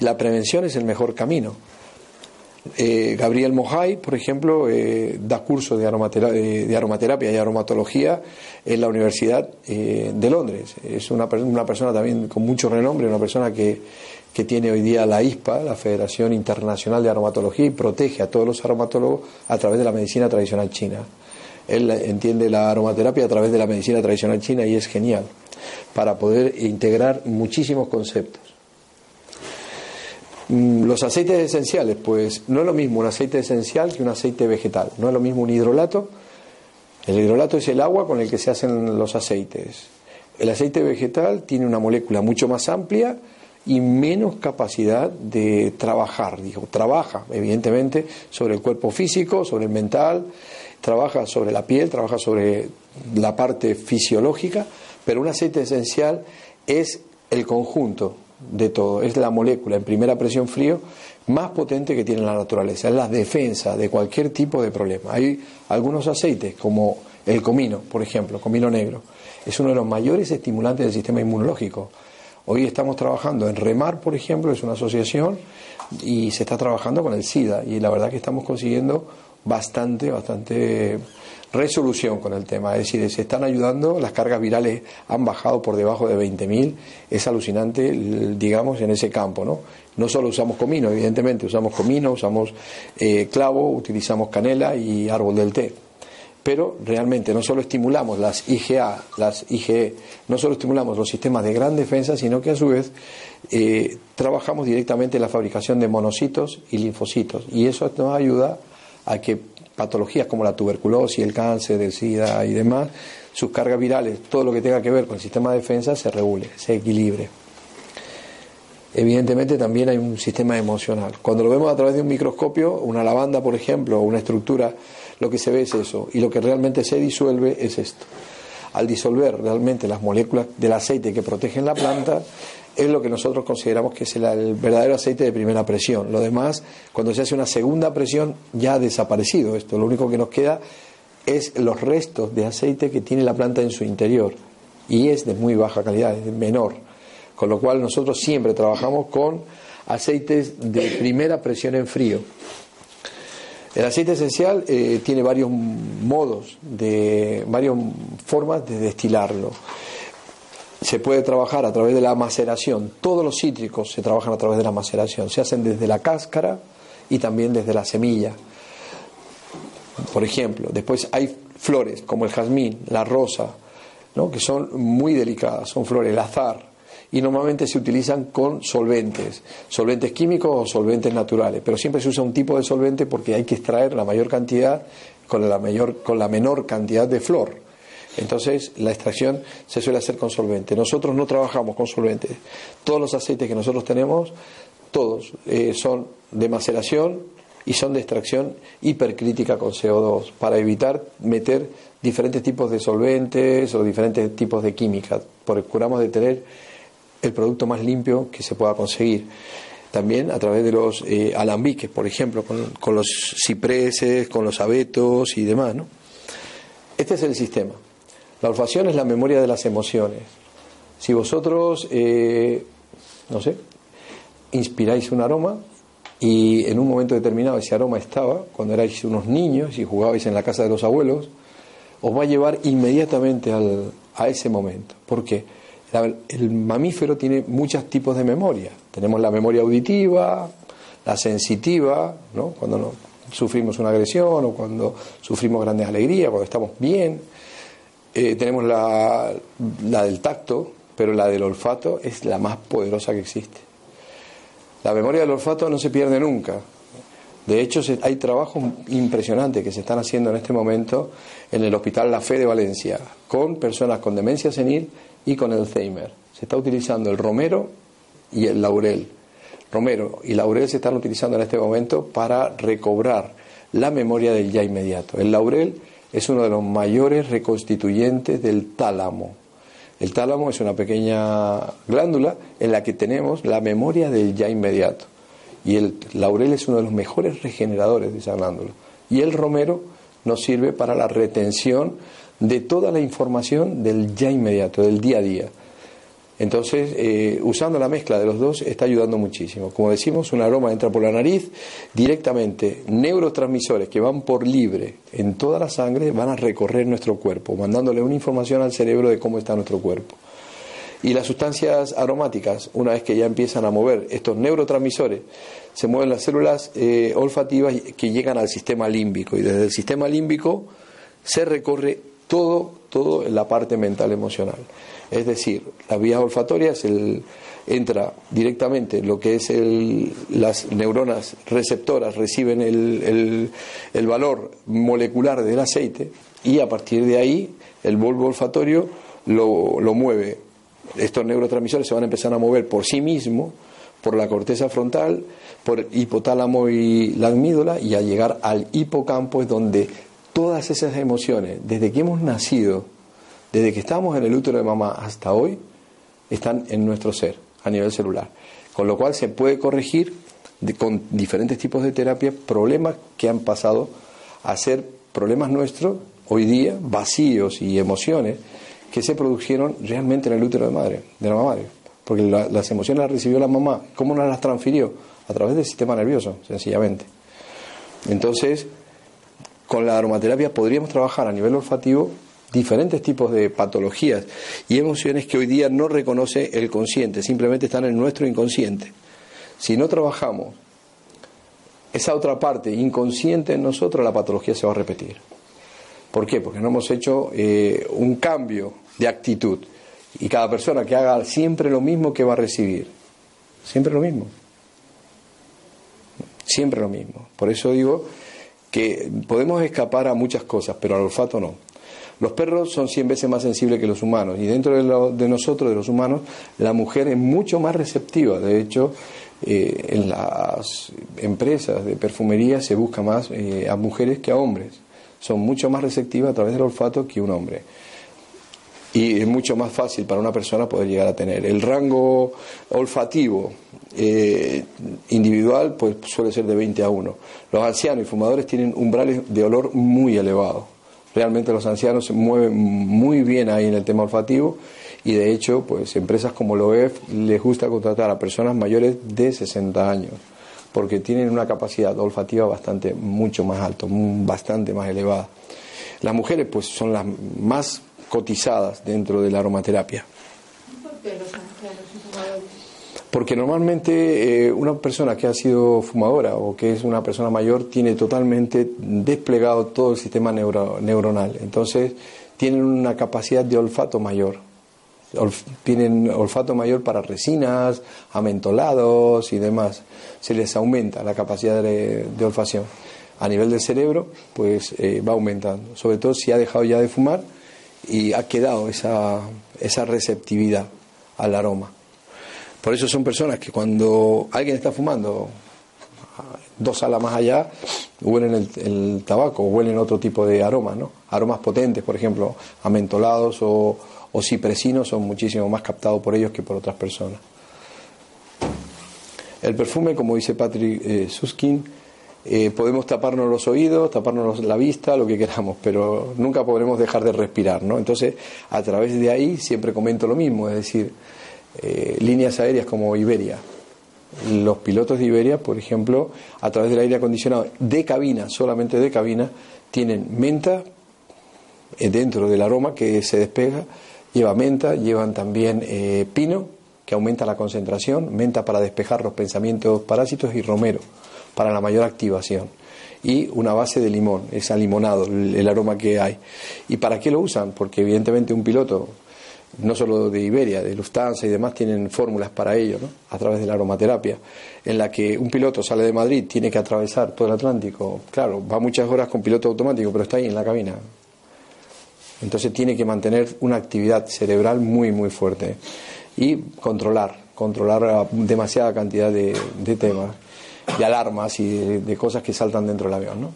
la prevención es el mejor camino. Eh, Gabriel Mojay, por ejemplo, eh, da cursos de, de, aromaterapia y aromatología en la Universidad eh, de Londres. Es una, una, persona también con mucho renombre, una persona que, que, tiene hoy día la ISPA, la Federación Internacional de Aromatología, y protege a todos los aromatólogos a través de la medicina tradicional china. Él entiende la aromaterapia a través de la medicina tradicional china y es genial para poder integrar muchísimos conceptos. Mm, los aceites esenciales, pues no es lo mismo un aceite esencial que un aceite vegetal. No es lo mismo un hidrolato. El hidrolato es el agua con el que se hacen los aceites. El aceite vegetal tiene una molécula mucho más amplia y menos capacidad de trabajar. Digo, trabaja, evidentemente, sobre el cuerpo físico, sobre el mental, trabaja sobre la piel, trabaja sobre la parte fisiológica, pero un aceite esencial es el conjunto de todo, es la molécula en primera presión frío más potente que tiene la naturaleza, es la defensa de cualquier tipo de problema. Hay algunos aceites, como el comino, por ejemplo, comino negro, es uno de los mayores estimulantes del sistema inmunológico. Hoy estamos trabajando en Remar, por ejemplo, es una asociación y se está trabajando con el SIDA y la verdad que estamos consiguiendo bastante, bastante resolución con el tema. Es decir, se están ayudando, las cargas virales han bajado por debajo de 20.000. Es alucinante, digamos, en ese campo. ¿no? no solo usamos comino, evidentemente, usamos comino, usamos eh, clavo, utilizamos canela y árbol del té. Pero realmente no solo estimulamos las IgA, las IgE, no solo estimulamos los sistemas de gran defensa, sino que a su vez eh, trabajamos directamente en la fabricación de monocitos y linfocitos. Y eso nos ayuda que patologías como la tuberculosis, el cáncer, el SIDA y demás, sus cargas virales, todo lo que tenga que ver con el sistema de defensa se regule, se equilibre. Evidentemente también hay un sistema emocional. Cuando lo vemos a través de un microscopio, una lavanda, por ejemplo, o una estructura, lo que se ve es eso, y lo que realmente se disuelve es esto. Al disolver realmente las moléculas del aceite que protegen la planta, es lo que nosotros consideramos que es el, verdadero aceite de primera presión. Lo demás, cuando se hace una segunda presión, ya ha desaparecido esto. Lo único que nos queda es los restos de aceite que tiene la planta en su interior. Y es de muy baja calidad, es menor. Con lo cual nosotros siempre trabajamos con aceites de primera presión en frío. El aceite esencial eh, tiene varios modos, de, varias formas de destilarlo se puede trabajar a través de la maceración. Todos los cítricos se trabajan a través de la maceración. Se hacen desde la cáscara y también desde la semilla. Por ejemplo, después hay flores como el jazmín, la rosa, que son muy delicadas, son flores, el azar, y normalmente se utilizan con solventes, solventes químicos o solventes naturales, pero siempre se usa un tipo de solvente porque hay que extraer la mayor cantidad con la menor cantidad de flor. Entonces, la extracción se suele hacer con solvente. Nosotros no trabajamos con solventes. Todos los aceites que nosotros tenemos, todos eh, son de maceración y son de extracción hipercrítica con CO2 para evitar meter diferentes tipos de solventes o diferentes tipos de químicas. Procuramos de tener el producto más limpio que se pueda conseguir. También a través de los eh, alambiques, por ejemplo, con, con los cipreses, con los abetos y demás. ¿no? Este es el sistema. La olfacción es la memoria de las emociones. Si vosotros, eh, no sé, inspiráis un aroma y en un momento determinado ese aroma estaba, cuando erais unos niños y jugabais en la casa de los abuelos, os va a llevar inmediatamente al, a ese momento. ¿Por qué? el mamífero tiene muchos tipos de memoria. Tenemos la memoria auditiva, la sensitiva, ¿no? cuando sufrimos una agresión o cuando sufrimos grandes alegrías, cuando estamos bien eh, tenemos la, la del tacto, pero la del olfato es la más poderosa que existe. La memoria del olfato no se pierde nunca. De hecho, hay trabajos impresionantes que se están haciendo en este momento en el Hospital La Fe de Valencia, con personas con demencia senil y con Alzheimer. Se está utilizando el romero y el laurel. Romero y laurel se están utilizando en este momento para recobrar la memoria del ya inmediato. El laurel es uno de los mayores reconstituyentes del tálamo. El tálamo es una pequeña glándula en la que tenemos la memoria del ya inmediato. Y el laurel es uno de los mejores regeneradores de esa glándula. Y el romero nos sirve para la retención de toda la información del ya inmediato, del día a día. Entonces, eh, usando la mezcla de los dos está ayudando muchísimo. Como decimos, un aroma entra por la nariz, directamente neurotransmisores que van por libre en toda la sangre van a recorrer nuestro cuerpo, mandándole una información al cerebro de cómo está nuestro cuerpo. Y las sustancias aromáticas, una vez que ya empiezan a mover estos neurotransmisores, se mueven las células eh, olfativas que llegan al sistema límbico y desde el sistema límbico se recorre todo, todo en la parte mental emocional. Es decir, la vía olfatoria el, entra directamente lo que es el, las neuronas receptoras, reciben el, el, valor molecular del aceite y a partir de ahí el bulbo olfatorio lo, lo mueve. Estos neurotransmisores se van a empezar a mover por sí mismos, por la corteza frontal, por hipotálamo y la amígdala y a llegar al hipocampo es donde todas esas emociones, desde que hemos nacido, desde que estamos en el útero de mamá hasta hoy, están en nuestro ser a nivel celular. Con lo cual se puede corregir con diferentes tipos de terapia problemas que han pasado a ser problemas nuestros hoy día, vacíos y emociones que se produjeron realmente en el útero de madre, de la madre. Porque las emociones las recibió la mamá. ¿Cómo las transfirió? A través del sistema nervioso, sencillamente. Entonces, con la aromaterapia podríamos trabajar a nivel olfativo diferentes tipos de patologías y emociones que hoy día no reconoce el consciente, simplemente están en nuestro inconsciente. Si no trabajamos esa otra parte inconsciente en nosotros, la patología se va a repetir. ¿Por qué? Porque no hemos hecho eh, un cambio de actitud. Y cada persona que haga siempre lo mismo que va a recibir. Siempre lo mismo. Siempre lo mismo. Por eso digo que podemos escapar a muchas cosas, pero al olfato no. Los perros son 100 veces más sensibles que los humanos y dentro de, nosotros, de los humanos, la mujer es mucho más receptiva. De hecho, eh, en las empresas de perfumería se busca más eh, a mujeres que a hombres. Son mucho más receptivas a través del olfato que un hombre. Y es mucho más fácil para una persona poder llegar a tener. El rango olfativo eh, individual pues suele ser de 20 a 1. Los ancianos y fumadores tienen umbrales de olor muy elevados realmente los ancianos se mueven muy bien ahí en el tema olfativo y de hecho, pues empresas como LOEF les gusta contratar a personas mayores de 60 años porque tienen una capacidad olfativa bastante mucho más alta, bastante más elevada. Las mujeres pues son las más cotizadas dentro de la aromaterapia. ¿Por qué los ancianos porque normalmente eh, una persona que ha sido fumadora o que es una persona mayor tiene totalmente desplegado todo el sistema neuronal. Entonces tienen una capacidad de olfato mayor. tienen olfato mayor para resinas, amentolados y demás. Se les aumenta la capacidad de, olfacción. A nivel del cerebro, pues eh, va aumentando. Sobre todo si ha dejado ya de fumar y ha quedado esa, esa receptividad al aroma. Por eso son personas que cuando alguien está fumando dos salas más allá, huelen el, tabaco o huelen otro tipo de aromas, ¿no? Aromas potentes, por ejemplo, amentolados o, o cipresinos son muchísimo más captados por ellos que por otras personas. El perfume, como dice Patrick eh, Suskin, eh, podemos taparnos los oídos, taparnos la vista, lo que queramos, pero nunca podremos dejar de respirar, ¿no? Entonces, a través de ahí siempre comento lo mismo, es decir, eh, líneas aéreas como Iberia. Los pilotos de Iberia, por ejemplo, a través del aire acondicionado de cabina, solamente de cabina, tienen menta eh, dentro del aroma que se despega, lleva menta, llevan también pino, que aumenta la concentración, menta para despejar los pensamientos parásitos y romero para la mayor activación. Y una base de limón, es limonado el aroma que hay. ¿Y para qué lo usan? Porque evidentemente un piloto no solo de Iberia, de Lufthansa y demás, tienen fórmulas para ello, ¿no? a través de la aromaterapia, en la que un piloto sale de Madrid, tiene que atravesar todo el Atlántico, claro, va muchas horas con piloto automático, pero está ahí en la cabina. Entonces tiene que mantener una actividad cerebral muy, muy fuerte. y controlar, controlar demasiada cantidad de, temas, de alarmas y de, cosas que saltan dentro del avión. ¿no?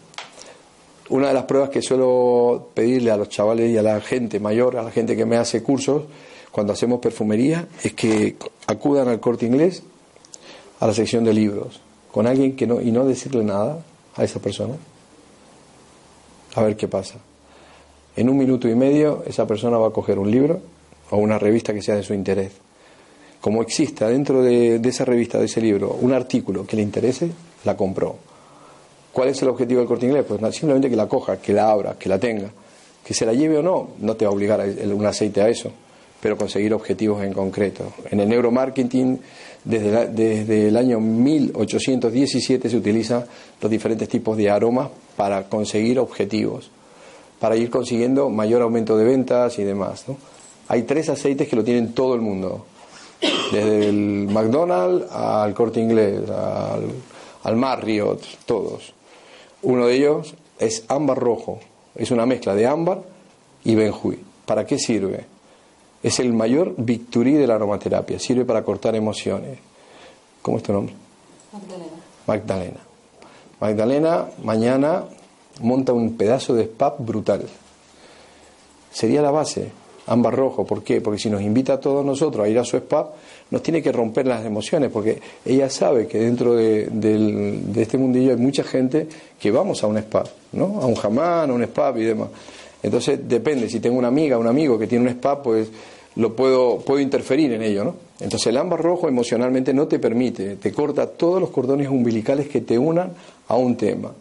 Una de las pruebas que suelo pedirle a los chavales y a la gente mayor, a la gente que me hace cursos, cuando hacemos perfumería, es que acudan al corte inglés, a la sección de libros, con alguien que no, y no decirle nada a esa persona. A ver qué pasa. En un minuto y medio esa persona va a coger un libro o una revista que sea de su interés como exista dentro de, esa revista, de ese libro, un artículo que le interese, la compró. ¿Cuál es el objetivo del corte inglés? Pues simplemente que la coja, que la abra, que la tenga. Que se la lleve o no, no te va a obligar un aceite a eso, pero conseguir objetivos en concreto. En el neuromarketing, desde, desde el año 1817 se utilizan los diferentes tipos de aromas para conseguir objetivos, para ir consiguiendo mayor aumento de ventas y demás. Hay tres aceites que lo tienen todo el mundo desde el McDonald's al Corte Inglés, al, al Marriott, todos. Uno de ellos es ámbar rojo, es una mezcla de ámbar y benjuí. ¿Para qué sirve? Es el mayor victory de la aromaterapia, sirve para cortar emociones. ¿Cómo es tu nombre? Magdalena. Magdalena. Magdalena mañana monta un pedazo de spa brutal. Sería la base ámbar rojo. ¿Por qué? Porque si nos invita a todos nosotros a ir a su spa, nos tiene que romper las emociones, porque ella sabe que dentro de, este mundillo hay mucha gente que vamos a un spa, ¿no? A un jamán, a un spa y demás. Entonces depende, si tengo una amiga, un amigo que tiene un spa, pues lo puedo, puedo interferir en ello, ¿no? Entonces el ámbar rojo emocionalmente no te permite, te corta todos los cordones umbilicales que te unan a un tema.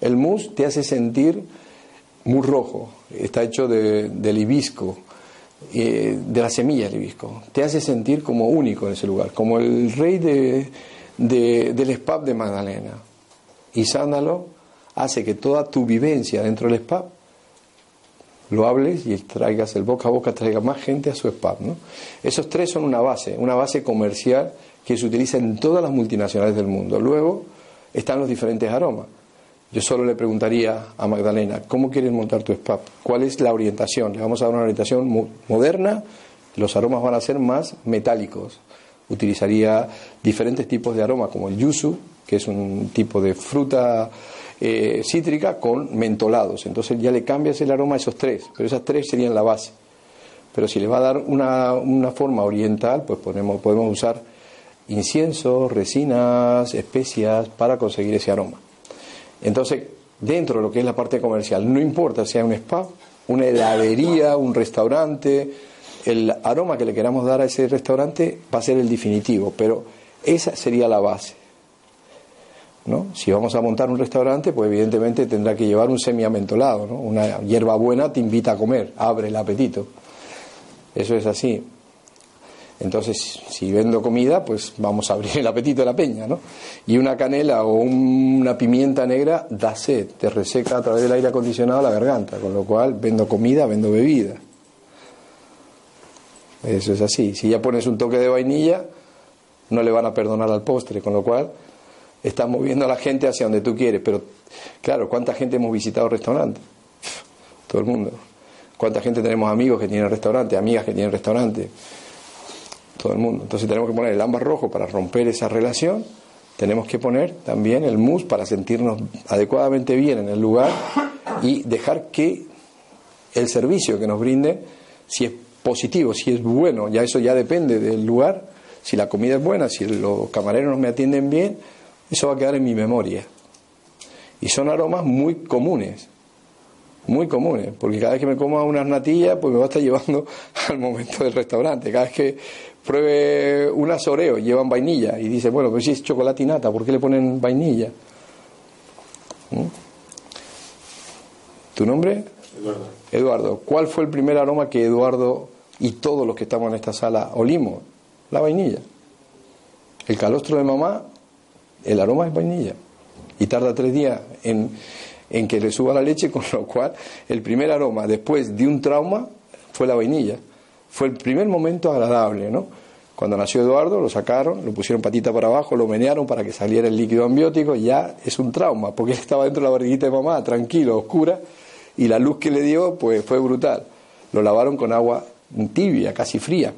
El mus te hace sentir muy rojo, está hecho de, del eh, de la semilla del hibisco. Te hace sentir como único en ese lugar, como el rey de, del spa de Magdalena. Y sándalo hace que toda tu vivencia dentro del spa lo hables y traigas el boca a boca, traiga más gente a su spa. ¿no? Esos tres son una base, una base comercial que se utiliza en todas las multinacionales del mundo. Luego están los diferentes aromas. Yo solo le preguntaría a Magdalena, ¿cómo quieres montar tu spa? ¿Cuál es la orientación? Le vamos a dar una orientación moderna, los aromas van a ser más metálicos. Utilizaría diferentes tipos de aromas, como el yuzu, que es un tipo de fruta eh, cítrica con mentolados. Entonces ya le cambias el aroma a esos tres, pero esas tres serían la base. Pero si le va a dar una, una forma oriental, pues podemos, podemos usar incienso, resinas, especias para conseguir ese aroma. Entonces, dentro de lo que es la parte comercial, no importa si sea un spa, una heladería, un restaurante, el aroma que le queramos dar a ese restaurante va a ser el definitivo, pero esa sería la base. ¿no? Si vamos a montar un restaurante, pues evidentemente tendrá que llevar un semiamentolado, ¿no? Una hierba buena te invita a comer, abre el apetito. Eso es así. Entonces, si vendo comida, pues vamos a abrir el apetito de la peña, ¿no? Y una canela o una pimienta negra da sed, te reseca a través del aire acondicionado la garganta, con lo cual vendo comida, vendo bebida. Eso es así. Si ya pones un toque de vainilla, no le van a perdonar al postre, con lo cual estás moviendo a la gente hacia donde tú quieres. Pero, claro, ¿cuánta gente hemos visitado restaurantes? Todo el mundo. ¿Cuánta gente tenemos amigos que tienen restaurantes, amigas que tienen restaurantes? Todo el mundo. Entonces tenemos que poner el ámbar rojo para romper esa relación, tenemos que poner también el mus para sentirnos adecuadamente bien en el lugar y dejar que el servicio que nos brinde, si es positivo, si es bueno, ya eso ya depende del lugar, si la comida es buena, si los camareros me atienden bien, eso va a quedar en mi memoria. Y son aromas muy comunes, muy comunes, porque cada vez que me como unas natillas, pues me va a estar llevando al momento del restaurante. Cada vez que pruebe unas Oreo, llevan vainilla, y dice, bueno, pues si es chocolate y nata, ¿por qué le ponen vainilla? ¿Mm? ¿Tu nombre? Eduardo. Eduardo. ¿Cuál fue el primer aroma que Eduardo y todos los que estamos en esta sala olimos? La vainilla. El calostro de mamá, el aroma es vainilla. Y tarda tres días en, en que le suba la leche, con lo cual el primer aroma después de un trauma fue la vainilla fue el primer momento agradable, ¿no? Cuando nació Eduardo, lo sacaron, lo pusieron patita para abajo, lo menearon para que saliera el líquido ambiótico, ya es un trauma, porque él estaba dentro de la barriguita de mamá, tranquilo, oscura, y la luz que le dio, pues fue brutal. Lo lavaron con agua tibia, casi fría.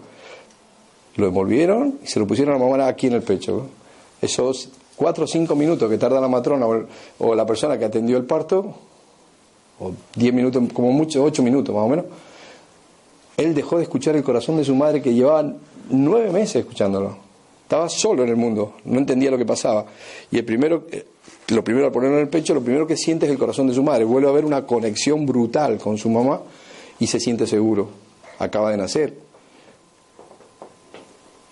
lo envolvieron y se lo pusieron a la mamá aquí en el pecho. Esos cuatro o cinco minutos que tarda la matrona o, la persona que atendió el parto, o diez minutos, como mucho, ocho minutos más o menos, él dejó de escuchar el corazón de su madre que llevaba nueve meses escuchándolo. Estaba solo en el mundo, no entendía lo que pasaba. Y el primero, eh, lo primero al ponerlo en el pecho, lo primero que siente es el corazón de su madre. Vuelve a haber una conexión brutal con su mamá y se siente seguro. Acaba de nacer.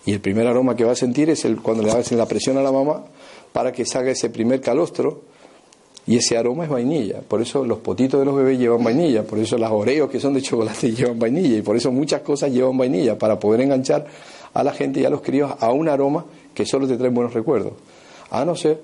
Y el primer aroma que va a sentir es el cuando le hacen la presión a la mamá para que salga ese primer calostro y ese aroma es vainilla. Por eso los potitos de los bebés llevan vainilla, por eso las oreos que son de chocolate llevan vainilla y por eso muchas cosas llevan vainilla para poder enganchar a la gente y a los críos a un aroma que solo te trae buenos recuerdos. A no ser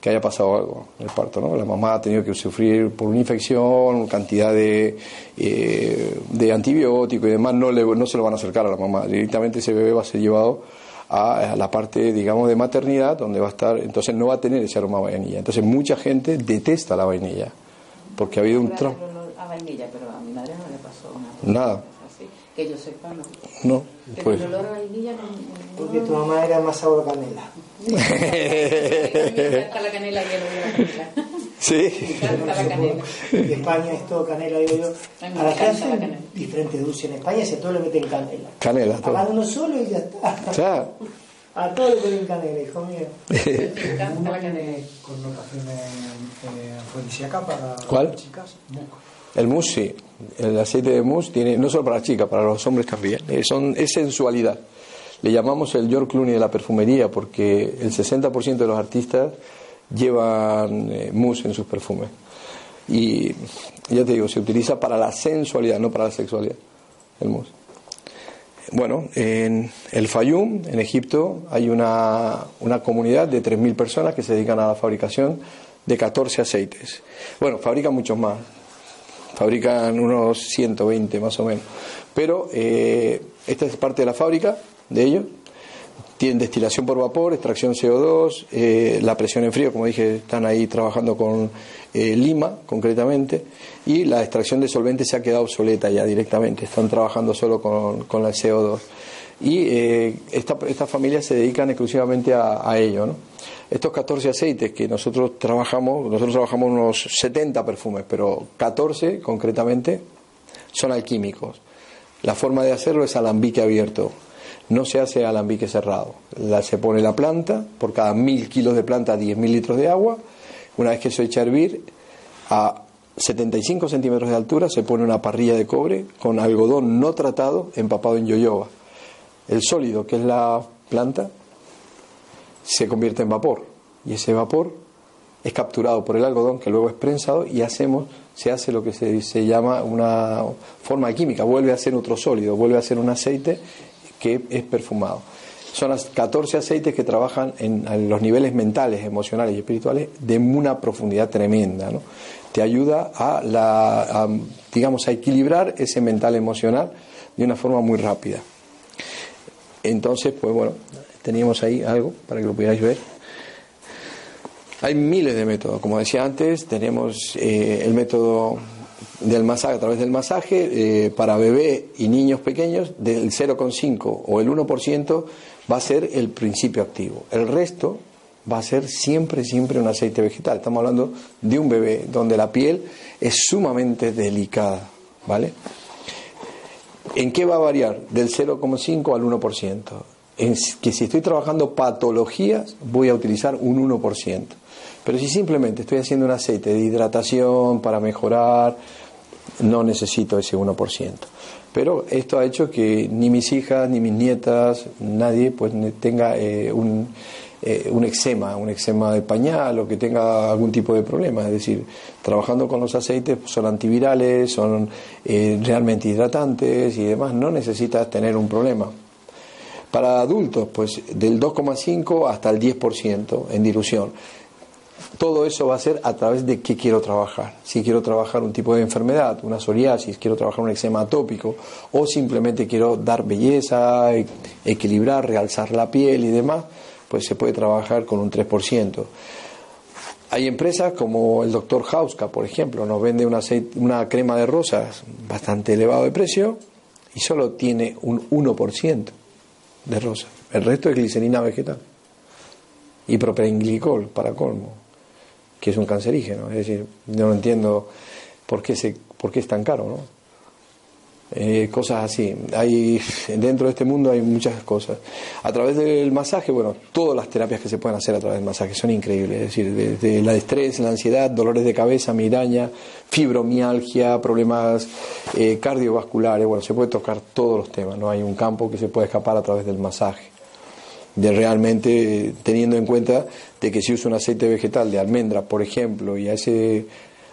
que haya pasado algo en el parto, ¿no? La mamá ha tenido que sufrir por una infección, cantidad de, eh, de antibióticos y demás, no, le, no se lo van a acercar a la mamá. Directamente ese bebé va a ser llevado a, la parte, digamos, de maternidad, donde va a estar, entonces no va a tener ese aroma a vainilla. Entonces mucha gente detesta la vainilla, porque ha habido un trauma. A vainilla, pero a mi madre no le pasó nada. Que yo sepa, no. No. Pues. el olor a vainilla no, Porque tu mamá era más sabor canela. encanta la canela y el olor a canela. Sí. En España es todo canela, digo yo. A la casa diferentes dulces. En España se todo le meten canela. Canela, todo. A uno solo y ya está. Ya. A todo le ponen canela, hijo mío. Connotaciones afrodisíacas para ¿Cuál? chicas. El mousse, sí. El aceite de mousse tiene, no solo para las chicas, para los hombres también. Eh, es sensualidad. Le llamamos el George Clooney de la perfumería porque el 60% de los artistas llevan eh, mousse en sus perfumes. Y ya te digo, se utiliza para la sensualidad, no para la sexualidad, el mousse. Bueno, en el Fayum, en Egipto, hay una, una comunidad de 3.000 personas que se dedican a la fabricación de 14 aceites. Bueno, fabrican muchos más, fabrican unos 120 más o menos. Pero eh, esta es parte de la fábrica de ellos tienen destilación por vapor, extracción CO2, eh, la presión en frío, como dije, están ahí trabajando con eh, Lima concretamente, y la extracción de solventes se ha quedado obsoleta ya directamente, están trabajando solo con, con la CO2. Y eh, estas familias se dedican exclusivamente a, ello. ¿no? Estos 14 aceites que nosotros trabajamos, nosotros trabajamos unos 70 perfumes, pero 14 concretamente son alquímicos. La forma de hacerlo es alambique abierto no se hace alambique cerrado. se pone la planta, por cada mil kilos de planta, 10.000 litros de agua. Una vez que se echa a hervir, a 75 centímetros de altura se pone una parrilla de cobre con algodón no tratado empapado en yoyoba. El sólido, que es la planta, se convierte en vapor. Y ese vapor es capturado por el algodón que luego es prensado y hacemos, se hace lo que se, se llama una forma química, vuelve a ser otro sólido, vuelve a ser un aceite que es perfumado. Son 14 aceites que trabajan en, los niveles mentales, emocionales y espirituales de una profundidad tremenda. ¿no? Te ayuda a, la, digamos, a equilibrar ese mental emocional de una forma muy rápida. Entonces, pues bueno, teníamos ahí algo para que lo pudierais ver. Hay miles de métodos, como decía antes, tenemos eh, el método del masaje, a través del masaje, eh, para bebés y niños pequeños, del 0,5 o el 1% va a ser el principio activo. El resto va a ser siempre, siempre un aceite vegetal. Estamos hablando de un bebé donde la piel es sumamente delicada, ¿vale? ¿En qué va a variar? Del 0,5 al 1%. En que si estoy trabajando patologías, voy a utilizar un 1%. Pero si simplemente estoy haciendo un aceite de hidratación para mejorar no necesito ese 1%. Pero esto ha hecho que ni mis hijas, ni mis nietas, nadie pues tenga eh, un, eh, un eczema, un eczema de pañal o que tenga algún tipo de problema. Es decir, trabajando con los aceites son antivirales, son eh, realmente hidratantes y demás, no necesitas tener un problema. Para adultos, pues del 2,5 hasta el 10% en dilución todo eso va a ser a través de qué quiero trabajar. Si quiero trabajar un tipo de enfermedad, una psoriasis, quiero trabajar un eczema atópico, o simplemente quiero dar belleza, e-, equilibrar, realzar la piel y demás, pues se puede trabajar con un 3%. Hay empresas como el doctor Hauska, por ejemplo, nos vende una, una crema de rosas bastante elevado de precio y solo tiene un 1% de rosa. El resto es glicerina vegetal. Y propenglicol, para colmo, que es un cancerígeno. Es decir, no entiendo por qué, se, por qué es tan caro, ¿no? Eh, cosas así. Hay, dentro de este mundo hay muchas cosas. A través del masaje, bueno, todas las terapias que se pueden hacer a través del masaje son increíbles. Es decir, desde la estrés, la ansiedad, dolores de cabeza, migraña, fibromialgia, problemas eh, cardiovasculares, bueno, se puede tocar todos los temas. No hay un campo que se puede escapar a través del masaje. De realmente teniendo en cuenta de que si uso un aceite vegetal de almendra, por ejemplo, y a ese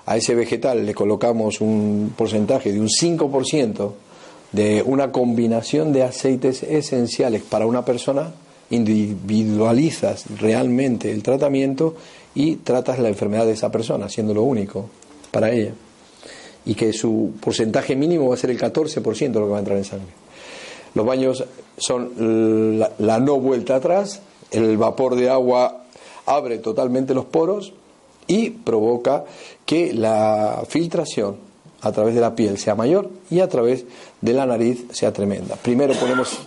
a ese vegetal le colocamos un porcentaje de un 5% de una combinación de aceites esenciales para una persona, individualizas realmente el tratamiento y tratas la enfermedad de esa persona, siendo lo único para ella. Y que su porcentaje mínimo va a ser el 14% de lo que va a entrar en sangre. Los baños son la, la no vuelta atrás, el vapor de agua abre totalmente los poros y provoca que la filtración a través de la piel sea mayor y a través de la nariz sea tremenda. Primero ponemos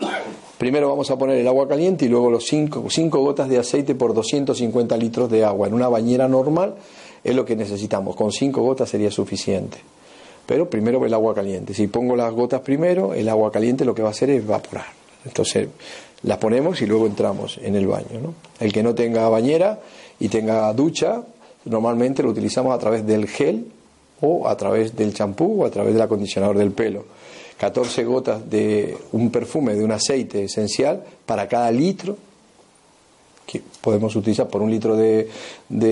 primero vamos a poner el agua caliente y luego los 5 cinco, gotas de aceite por 250 litros de agua. En una bañera normal es lo que necesitamos, con 5 gotas sería suficiente. Pero primero el agua caliente. Si pongo las gotas primero, el agua caliente lo que va a hacer es evaporar. Entonces las ponemos y luego entramos en el baño. El que no tenga bañera y tenga ducha, normalmente lo utilizamos a través del gel o a través del champú o a través del acondicionador del pelo. 14 gotas de un perfume, de un aceite esencial para cada litro que podemos utilizar por un litro de,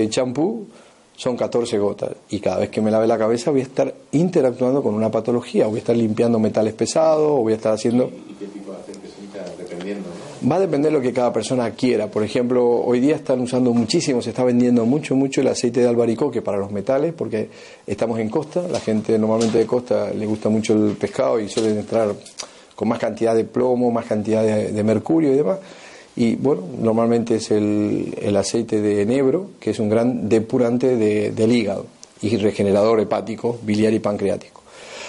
champú, son 14 gotas. Y cada vez que me lave la cabeza voy a estar interactuando con una patología, voy a estar limpiando metales pesados, o voy a estar haciendo... ¿Y qué tipo de aceite se dependiendo? Va a depender de lo que cada persona quiera. Por ejemplo, hoy día están usando muchísimo, se está vendiendo mucho, mucho el aceite de albaricoque para los metales, porque estamos en costa, la gente normalmente de costa le gusta mucho el pescado y suelen entrar con más cantidad de plomo, más cantidad de, mercurio y demás. Y bueno, normalmente es el, aceite de enebro, que es un gran depurante del hígado y regenerador hepático, biliar y pancreático.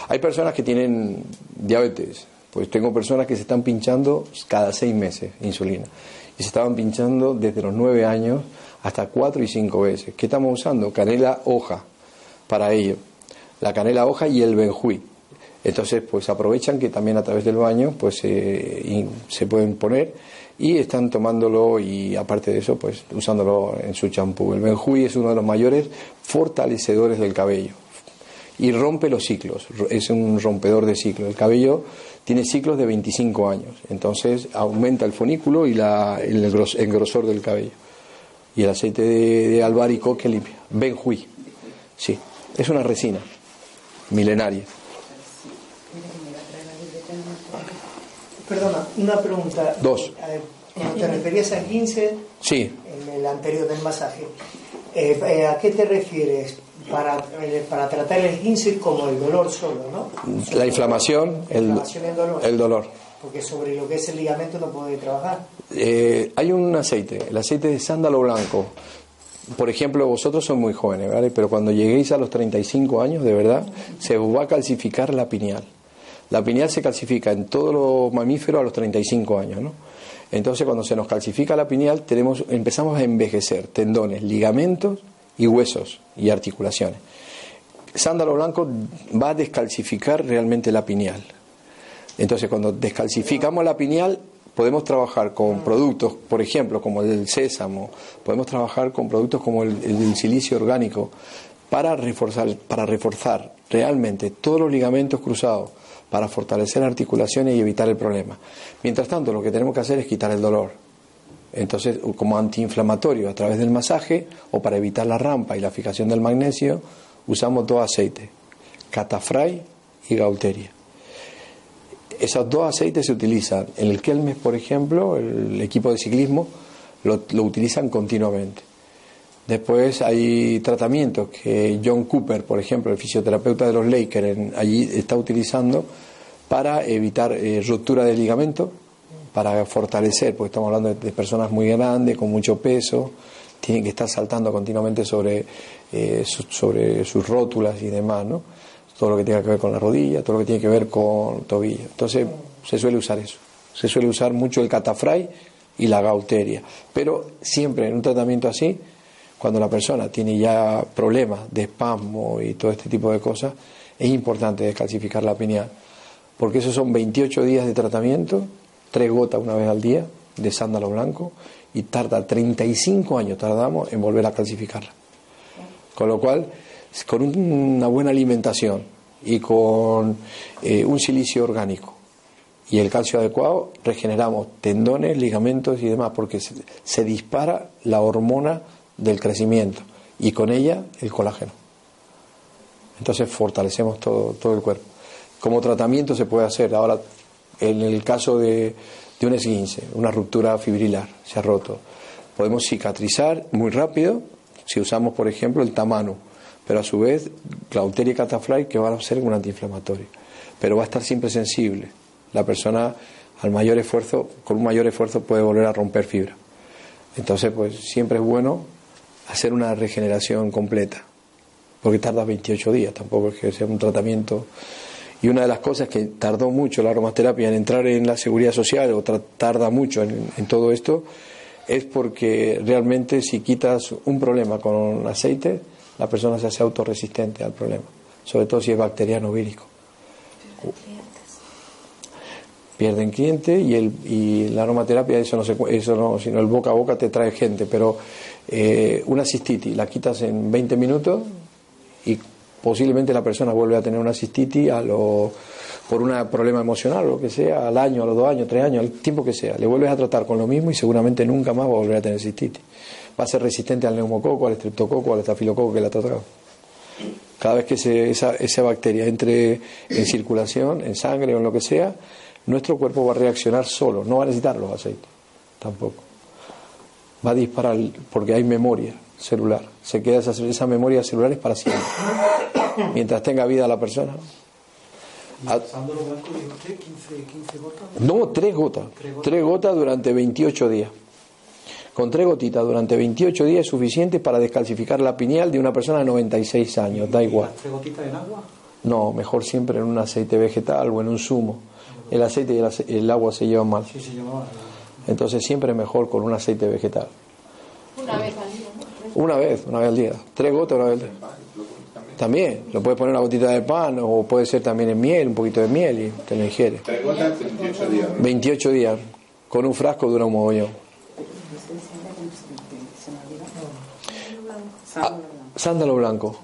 Hay personas que tienen diabetes, pues tengo personas que se están pinchando cada seis meses insulina. Y se estaban pinchando desde los nueve años hasta cuatro y cinco veces. ¿Qué estamos usando? Canela hoja para ello. La canela hoja y el benjuí. Entonces, pues aprovechan que también a través del baño pues eh, se pueden poner y están tomándolo y aparte de eso, pues usándolo en su champú. El benjuí es uno de los mayores fortalecedores del cabello y rompe los ciclos, es un rompedor de ciclos. El cabello tiene ciclos de 25 años, entonces aumenta el fonículo y la, el, engrosor del cabello. Y el aceite de, de que limpia. Benjuí, sí, es una resina milenaria. Perdona, una pregunta. Dos. ¿Te referías a 15? Sí. En el anterior del masaje. Eh, eh, ¿A qué te refieres? Para, eh, para tratar el 15 como el dolor solo, ¿no? La inflamación, el, dolor. el dolor. Porque sobre lo que es el ligamento no puede trabajar. Eh, hay un aceite, el aceite de sándalo blanco. Por ejemplo, vosotros son muy jóvenes, ¿vale? Pero cuando lleguéis a los 35 años, de verdad, se va a calcificar la pineal. La pineal se calcifica en todos los mamíferos a los 35 años, ¿no? Entonces, cuando se nos calcifica la pineal, tenemos, empezamos a envejecer tendones, ligamentos y huesos y articulaciones. Sándalo blanco va a descalcificar realmente la pineal. Entonces, cuando descalcificamos la pineal, podemos trabajar con productos, por ejemplo, como el sésamo, podemos trabajar con productos como el, silicio orgánico para reforzar, para reforzar realmente todos los ligamentos cruzados, para fortalecer articulaciones y evitar el problema. Mientras tanto, lo que tenemos que hacer es quitar el dolor. Entonces, como antiinflamatorio a través del masaje o para evitar la rampa y la fijación del magnesio, usamos dos aceites, catafray y gauteria. Esos dos aceites se utilizan en el Kelmes, por ejemplo, el equipo de ciclismo lo, utilizan continuamente. Después hay tratamientos que John Cooper, por ejemplo, el fisioterapeuta de los Lakers, allí está utilizando para evitar eh, ruptura de ligamento para fortalecer, porque estamos hablando de, personas muy grandes, con mucho peso, tienen que estar saltando continuamente sobre, eh, sobre sus rótulas y demás, ¿no? Todo lo que tenga que ver con la rodilla, todo lo que tiene que ver con tobillo. Entonces, se suele usar eso. Se suele usar mucho el catafray y la gauteria. Pero siempre en un tratamiento así, cuando la persona tiene ya problemas de espasmo y todo este tipo de cosas, es importante descalcificar la pineal. Porque esos son 28 días de tratamiento, tres gotas una vez al día de sándalo blanco y tarda 35 años tardamos en volver a calcificarla. Con lo cual, con una buena alimentación y con eh, un silicio orgánico y el calcio adecuado, regeneramos tendones, ligamentos y demás, porque se, dispara la hormona del crecimiento y con ella el colágeno. Entonces fortalecemos todo, todo el cuerpo. Como tratamiento se puede hacer. Ahora, en el caso de, de un esguince, una ruptura fibrilar, se ha roto, podemos cicatrizar muy rápido si usamos, por ejemplo, el tamano, pero a su vez, Clauteria catafly, que va a ser un antiinflamatorio, pero va a estar siempre sensible la persona al mayor esfuerzo, con un mayor esfuerzo puede volver a romper fibra. Entonces, pues siempre es bueno hacer una regeneración completa, porque tarda 28 días, tampoco es que sea un tratamiento. Y una de las cosas que tardó mucho la aromaterapia en entrar en la seguridad social, o tarda mucho en, todo esto, es porque realmente si quitas un problema con aceite, la persona se hace autorresistente al problema, sobre todo si es bacteriano vírico. Pierden cliente y, el, y la aromaterapia, eso no, se, eso no, sino el boca a boca te trae gente, pero eh, una cistitis la quitas en 20 minutos y posiblemente la persona vuelve a tener una cistitis a lo, por un problema emocional lo que sea, al año, a los dos años, tres años, al tiempo que sea. Le vuelves a tratar con lo mismo y seguramente nunca más va a volver a tener cistitis. Va a ser resistente al neumococo, al estreptococo, al estafilococo que la ha tratado. Cada vez que esa, esa bacteria entre en circulación, en sangre o en lo que sea, nuestro cuerpo va a reaccionar solo, no va a necesitar los aceites, tampoco. Va a disparar porque hay memoria celular, se queda esa, esa memoria celular es para siempre, mientras tenga vida la persona. No, tres gotas. Tres gotas durante 28 días. Con tres gotitas durante 28 días es suficiente para descalcificar la pineal de una persona de 96 años, da igual. ¿Tres gotitas en agua? No, mejor siempre en un aceite vegetal o en un zumo el aceite y el, agua se llevan mal. Sí, se llevan mal. Entonces siempre es mejor con un aceite vegetal. Una vez al día. Una vez, una vez al día. Tres gotas una vez al día. También, lo puedes poner una gotita de pan o puede ser también en miel, un poquito de miel y te lo ingieres. Tres gotas, 28 días. 28 días. Con un frasco dura un mogollón. Ah, sándalo blanco.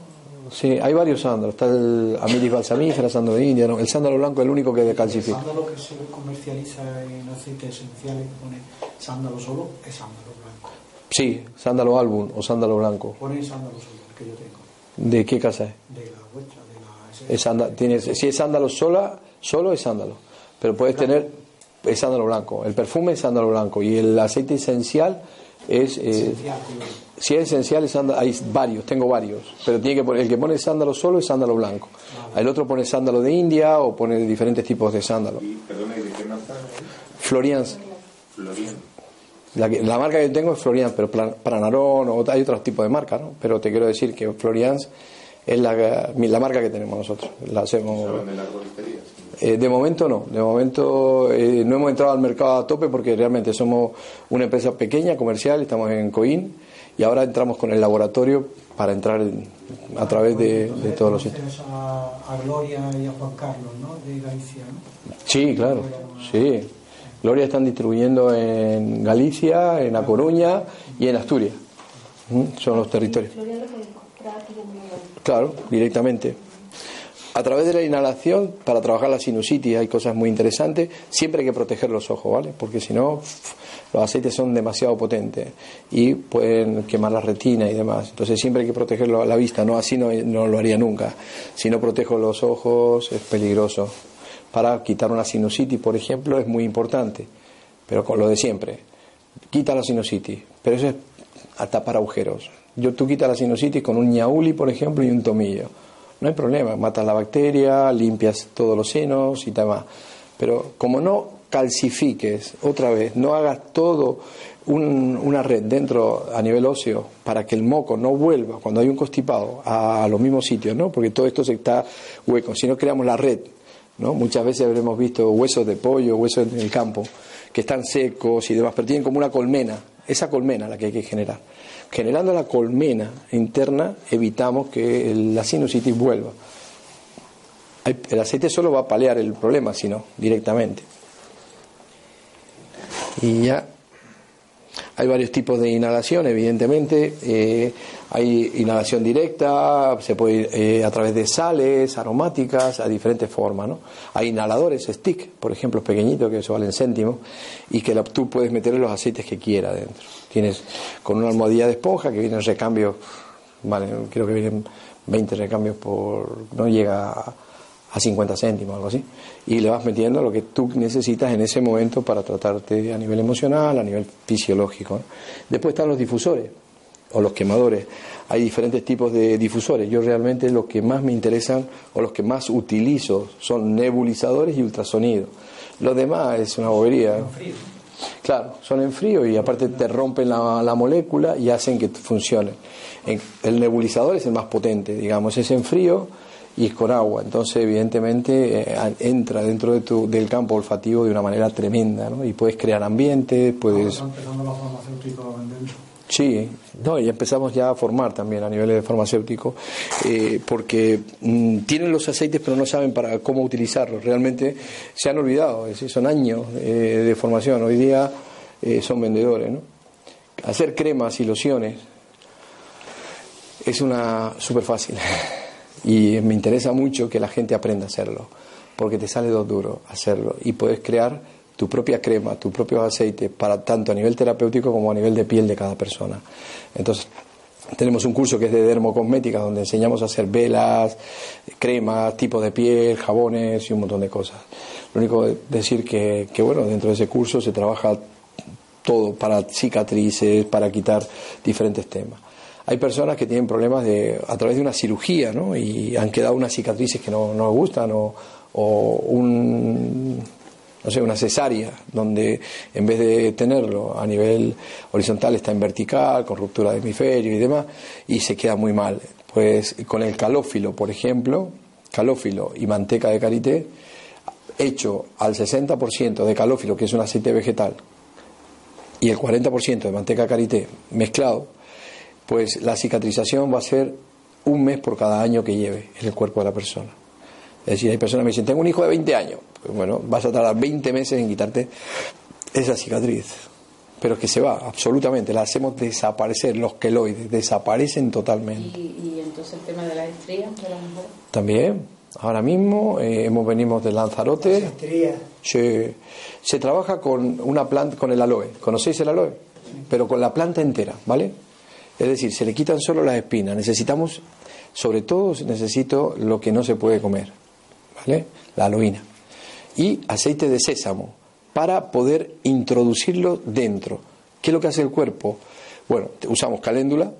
Sí, hay varios sándalos. Está el Amiris balsamífera, sándalo de India. El sándalo blanco es el único que decalcifica. El sándalo que se comercializa en aceites esenciales que pone sándalo solo es sándalo blanco. Sí, sándalo álbum o sándalo blanco. Pone sándalo solo, el que yo tengo. ¿De qué casa es? De la vuestra, de Es la... sándalo, tienes, si es sándalo sola, solo es sándalo. Pero puedes tener es sándalo blanco. El perfume es sándalo blanco y el aceite esencial es... Eh, esencial, si es esencial, es hay varios, tengo varios, pero tiene que poner, el que pone sándalo solo es sándalo blanco. El otro pone sándalo de India o pone diferentes tipos de sándalo. Y, perdona, ¿y de qué Florians. Florian. La, que- la marca que tengo es Florians, pero para, para Narón o hay otros tipos de marca, ¿no? Pero te quiero decir que Florians es la, la marca que tenemos nosotros. La hacemos. Saben de. Eh, de momento no, de momento eh, no hemos entrado al mercado a tope porque realmente somos una empresa pequeña, comercial, estamos en Coín y ahora entramos con el laboratorio para entrar en- a través de, de todos los sitios. A, a Gloria y a Juan Carlos, ¿no? De Galicia, ¿no? Sí, claro, sí. Gloria están distribuyendo en Galicia, en A Coruña y en Asturias. ¿Mm? Son los territorios. Claro, directamente. A través de la inhalación, para trabajar la sinusitis hay cosas muy interesantes. Siempre hay que proteger los ojos, ¿vale? Porque si no, los aceites son demasiado potentes y pueden quemar la retina y demás. Entonces siempre hay que protegerlo a la vista, no así no, no lo haría nunca. Si no protejo los ojos es peligroso. Para quitar una sinusitis, por ejemplo, es muy importante, pero con lo de siempre. Quita la sinusitis, pero eso es a tapar agujeros. Yo tú quitas la sinusitis con un ñauli, por ejemplo, y un tomillo. No hay problema, matas la bacteria, limpias todos los senos y demás. Pero como no calcifiques otra vez, no hagas todo un- una red dentro a nivel óseo para que el moco no vuelva cuando hay un constipado a, los mismos sitios, ¿no? Porque todo esto se está hueco. Si no creamos la red ¿no? Muchas veces habremos visto huesos de pollo, huesos en el campo, que están secos y demás, pero tienen como una colmena, esa colmena la que hay que generar. Generando la colmena interna evitamos que la sinusitis vuelva. El aceite solo va a paliar el problema, sino directamente. Y ya hay varios tipos de inhalación, evidentemente. Eh, hay inhalación directa, se puede ir eh, a través de sales aromáticas, a diferentes formas. ¿no? Hay inhaladores, stick, por ejemplo, pequeñitos, que eso valen céntimos, y que tú puedes meter los aceites que quieras dentro. Tienes con una almohadilla de esponja que vienen recambios, vale, creo que vienen 20 recambios por. no llega a a 50 céntimos, algo así, y le vas metiendo lo que tú necesitas en ese momento para tratarte a nivel emocional, a nivel fisiológico. Después están los difusores o los quemadores. Hay diferentes tipos de difusores. Yo realmente los que más me interesan o los que más utilizo son nebulizadores y ultrasonido. Lo demás es una bobería. Claro, son en frío y aparte te rompen la, la molécula y hacen que funcione. El nebulizador es el más potente, digamos, es en frío y es con agua. Entonces, evidentemente, eh, entra dentro de tu, del campo olfativo de una manera tremenda, ¿no? Y puedes crear ambientes, puedes... Sí, no, y empezamos ya a formar también a niveles de farmacéutico, eh, porque mm, tienen los aceites pero no saben para cómo utilizarlos. Realmente se han olvidado, es son años eh, de formación. Hoy día son vendedores, ¿no? Hacer cremas y lociones es una súper fácil. Y me interesa mucho que la gente aprenda a hacerlo, porque te sale dos duro hacerlo y puedes crear tu propia crema, tu propio aceite, para tanto a nivel terapéutico como a nivel de piel de cada persona. Entonces, tenemos un curso que es de dermocosmética, donde enseñamos a hacer velas, cremas, tipos de piel, jabones y un montón de cosas. Lo único es decir que, que, bueno, dentro de ese curso se trabaja todo para cicatrices, para quitar diferentes temas. Hay personas que tienen problemas de, a través de una cirugía, ¿no? Y han quedado unas cicatrices que no, no gustan o, un, no sé, una cesárea, donde en vez de tenerlo a nivel horizontal está en vertical, con ruptura de hemisferio y demás, y se queda muy mal. Pues con el calófilo, por ejemplo, calófilo y manteca de karité, hecho al 60% de calófilo, que es un aceite vegetal, y el 40% de manteca de karité mezclado, pues la cicatrización va a ser un mes por cada año que lleve en el cuerpo de la persona. Es decir, hay personas que me dicen, tengo un hijo de 20 años. Bueno, vas a tardar 20 meses en quitarte esa cicatriz. Pero es que se va, absolutamente. La hacemos desaparecer, los queloides, desaparecen totalmente. ¿Y, entonces el tema de las estrías de la mujer? También. Ahora mismo eh, hemos venido de Lanzarote. estrías. Se, se trabaja con una planta, con el aloe. ¿Conocéis el aloe? Pero con la planta entera, ¿vale? Es decir, se le quitan solo las espinas. Necesitamos, sobre todo, necesito lo que no se puede comer, ¿vale? La aloína. Y aceite de sésamo para poder introducirlo dentro. ¿Qué es lo que hace el cuerpo? Bueno, usamos caléndula,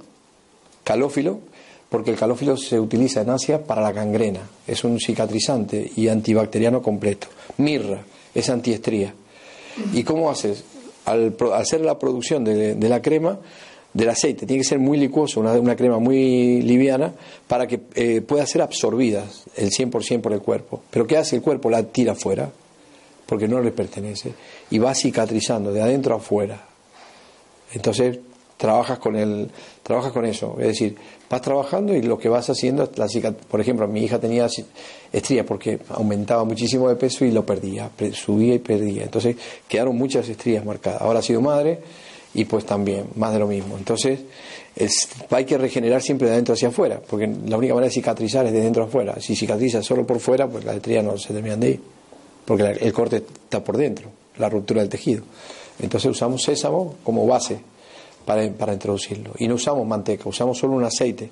calófilo, porque el calófilo se utiliza en Asia para la gangrena. Es un cicatrizante y antibacteriano completo. Mirra es antiestría. ¿Y cómo haces? Al hacer la producción de la crema, del aceite. Tiene que ser muy licuoso, una, una crema muy liviana, para que eh, pueda ser absorbida el 100% por el cuerpo. Pero ¿qué hace el cuerpo? La tira afuera, porque no le pertenece, y va cicatrizando de adentro a afuera. Entonces trabajas con el, trabajas con eso, es decir, vas trabajando y lo que vas haciendo, la por ejemplo, mi hija tenía estrías porque aumentaba muchísimo de peso y lo perdía, subía y perdía. Entonces quedaron muchas estrías marcadas. Ahora ha sido madre y pues también más de lo mismo. Entonces, es, hay que regenerar siempre de adentro hacia afuera, porque la única manera de cicatrizar es de dentro afuera. Si cicatriza solo por fuera, pues las estrías no se terminan de ir, porque el corte está por dentro, la ruptura del tejido. Entonces usamos sésamo como base para, para introducirlo. Y no usamos manteca, usamos solo un aceite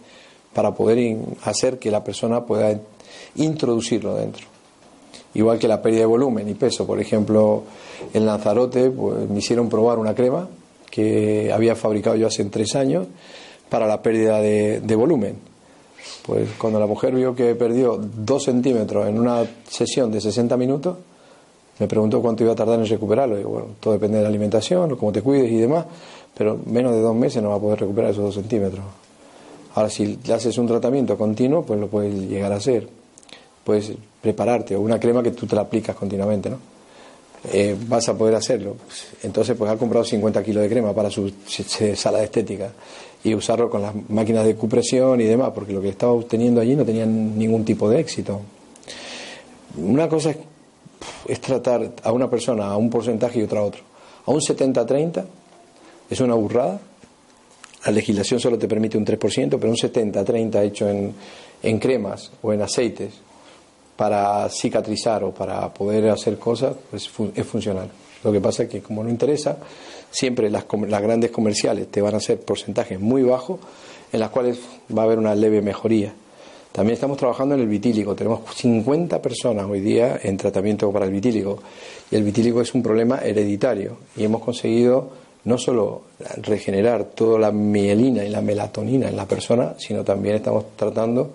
para poder hacer que la persona pueda introducirlo dentro. Igual que la pérdida de volumen y peso. Por ejemplo, en Lanzarote pues, me hicieron probar una crema que había fabricado yo hace tres años para la pérdida de, volumen. Pues cuando la mujer vio que perdió dos centímetros en una sesión de 60 minutos, me preguntó cuánto iba a tardar en recuperarlo. Y bueno, todo depende de la alimentación, cómo te cuides y demás, pero menos de dos meses no va a poder recuperar esos dos centímetros. Ahora, si le haces un tratamiento continuo, pues lo puedes llegar a hacer. puedes prepararte, o una crema que tú te la aplicas continuamente, ¿no? Eh, vas a poder hacerlo. Entonces, pues ha comprado 50 kilos de crema para su sala de estética y usarlo con las máquinas de cupresión y demás, porque lo que estaba obteniendo allí no tenía ningún tipo de éxito. Una cosa es, tratar a una persona a un porcentaje y otra a otro. A un 70-30 es una burrada. La legislación solo te permite un 3%, pero un 70-30 hecho en, en cremas o en aceites para cicatrizar o para poder hacer cosas, pues es funcional. Lo que pasa es que como no interesa, siempre las, las grandes comerciales te van a hacer porcentajes muy bajos en las cuales va a haber una leve mejoría. También estamos trabajando en el vitílico. Tenemos 50 personas hoy día en tratamiento para el vitílico. Y el vitílico es un problema hereditario. Y hemos conseguido no solo regenerar toda la mielina y la melatonina en la persona, sino también estamos tratando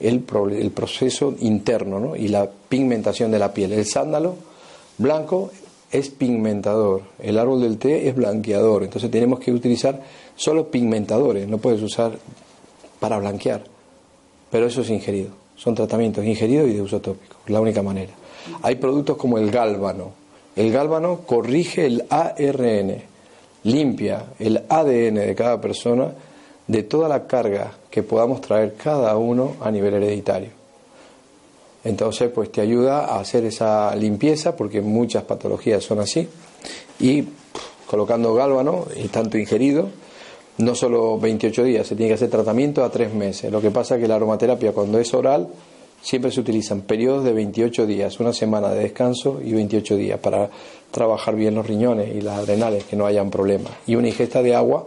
el, el proceso interno ¿no? y la pigmentación de la piel. El sándalo blanco es pigmentador, el árbol del té es blanqueador, entonces tenemos que utilizar solo pigmentadores, no puedes usar para blanquear, pero eso es ingerido, son tratamientos ingeridos y de uso tópico, la única manera. Hay productos como el gálbano, el gálbano corrige el ARN, limpia el ADN de cada persona de toda la carga que podamos traer cada uno a nivel hereditario. Entonces, pues te ayuda a hacer esa limpieza, porque muchas patologías son así, y colocando gálvano, y tanto ingerido, no solo 28 días, se tiene que hacer tratamiento a tres meses. Lo que pasa es que la aromaterapia, cuando es oral, siempre se utilizan periodos de 28 días, una semana de descanso y 28 días para trabajar bien los riñones y las adrenales, que no hayan problemas. Y una ingesta de agua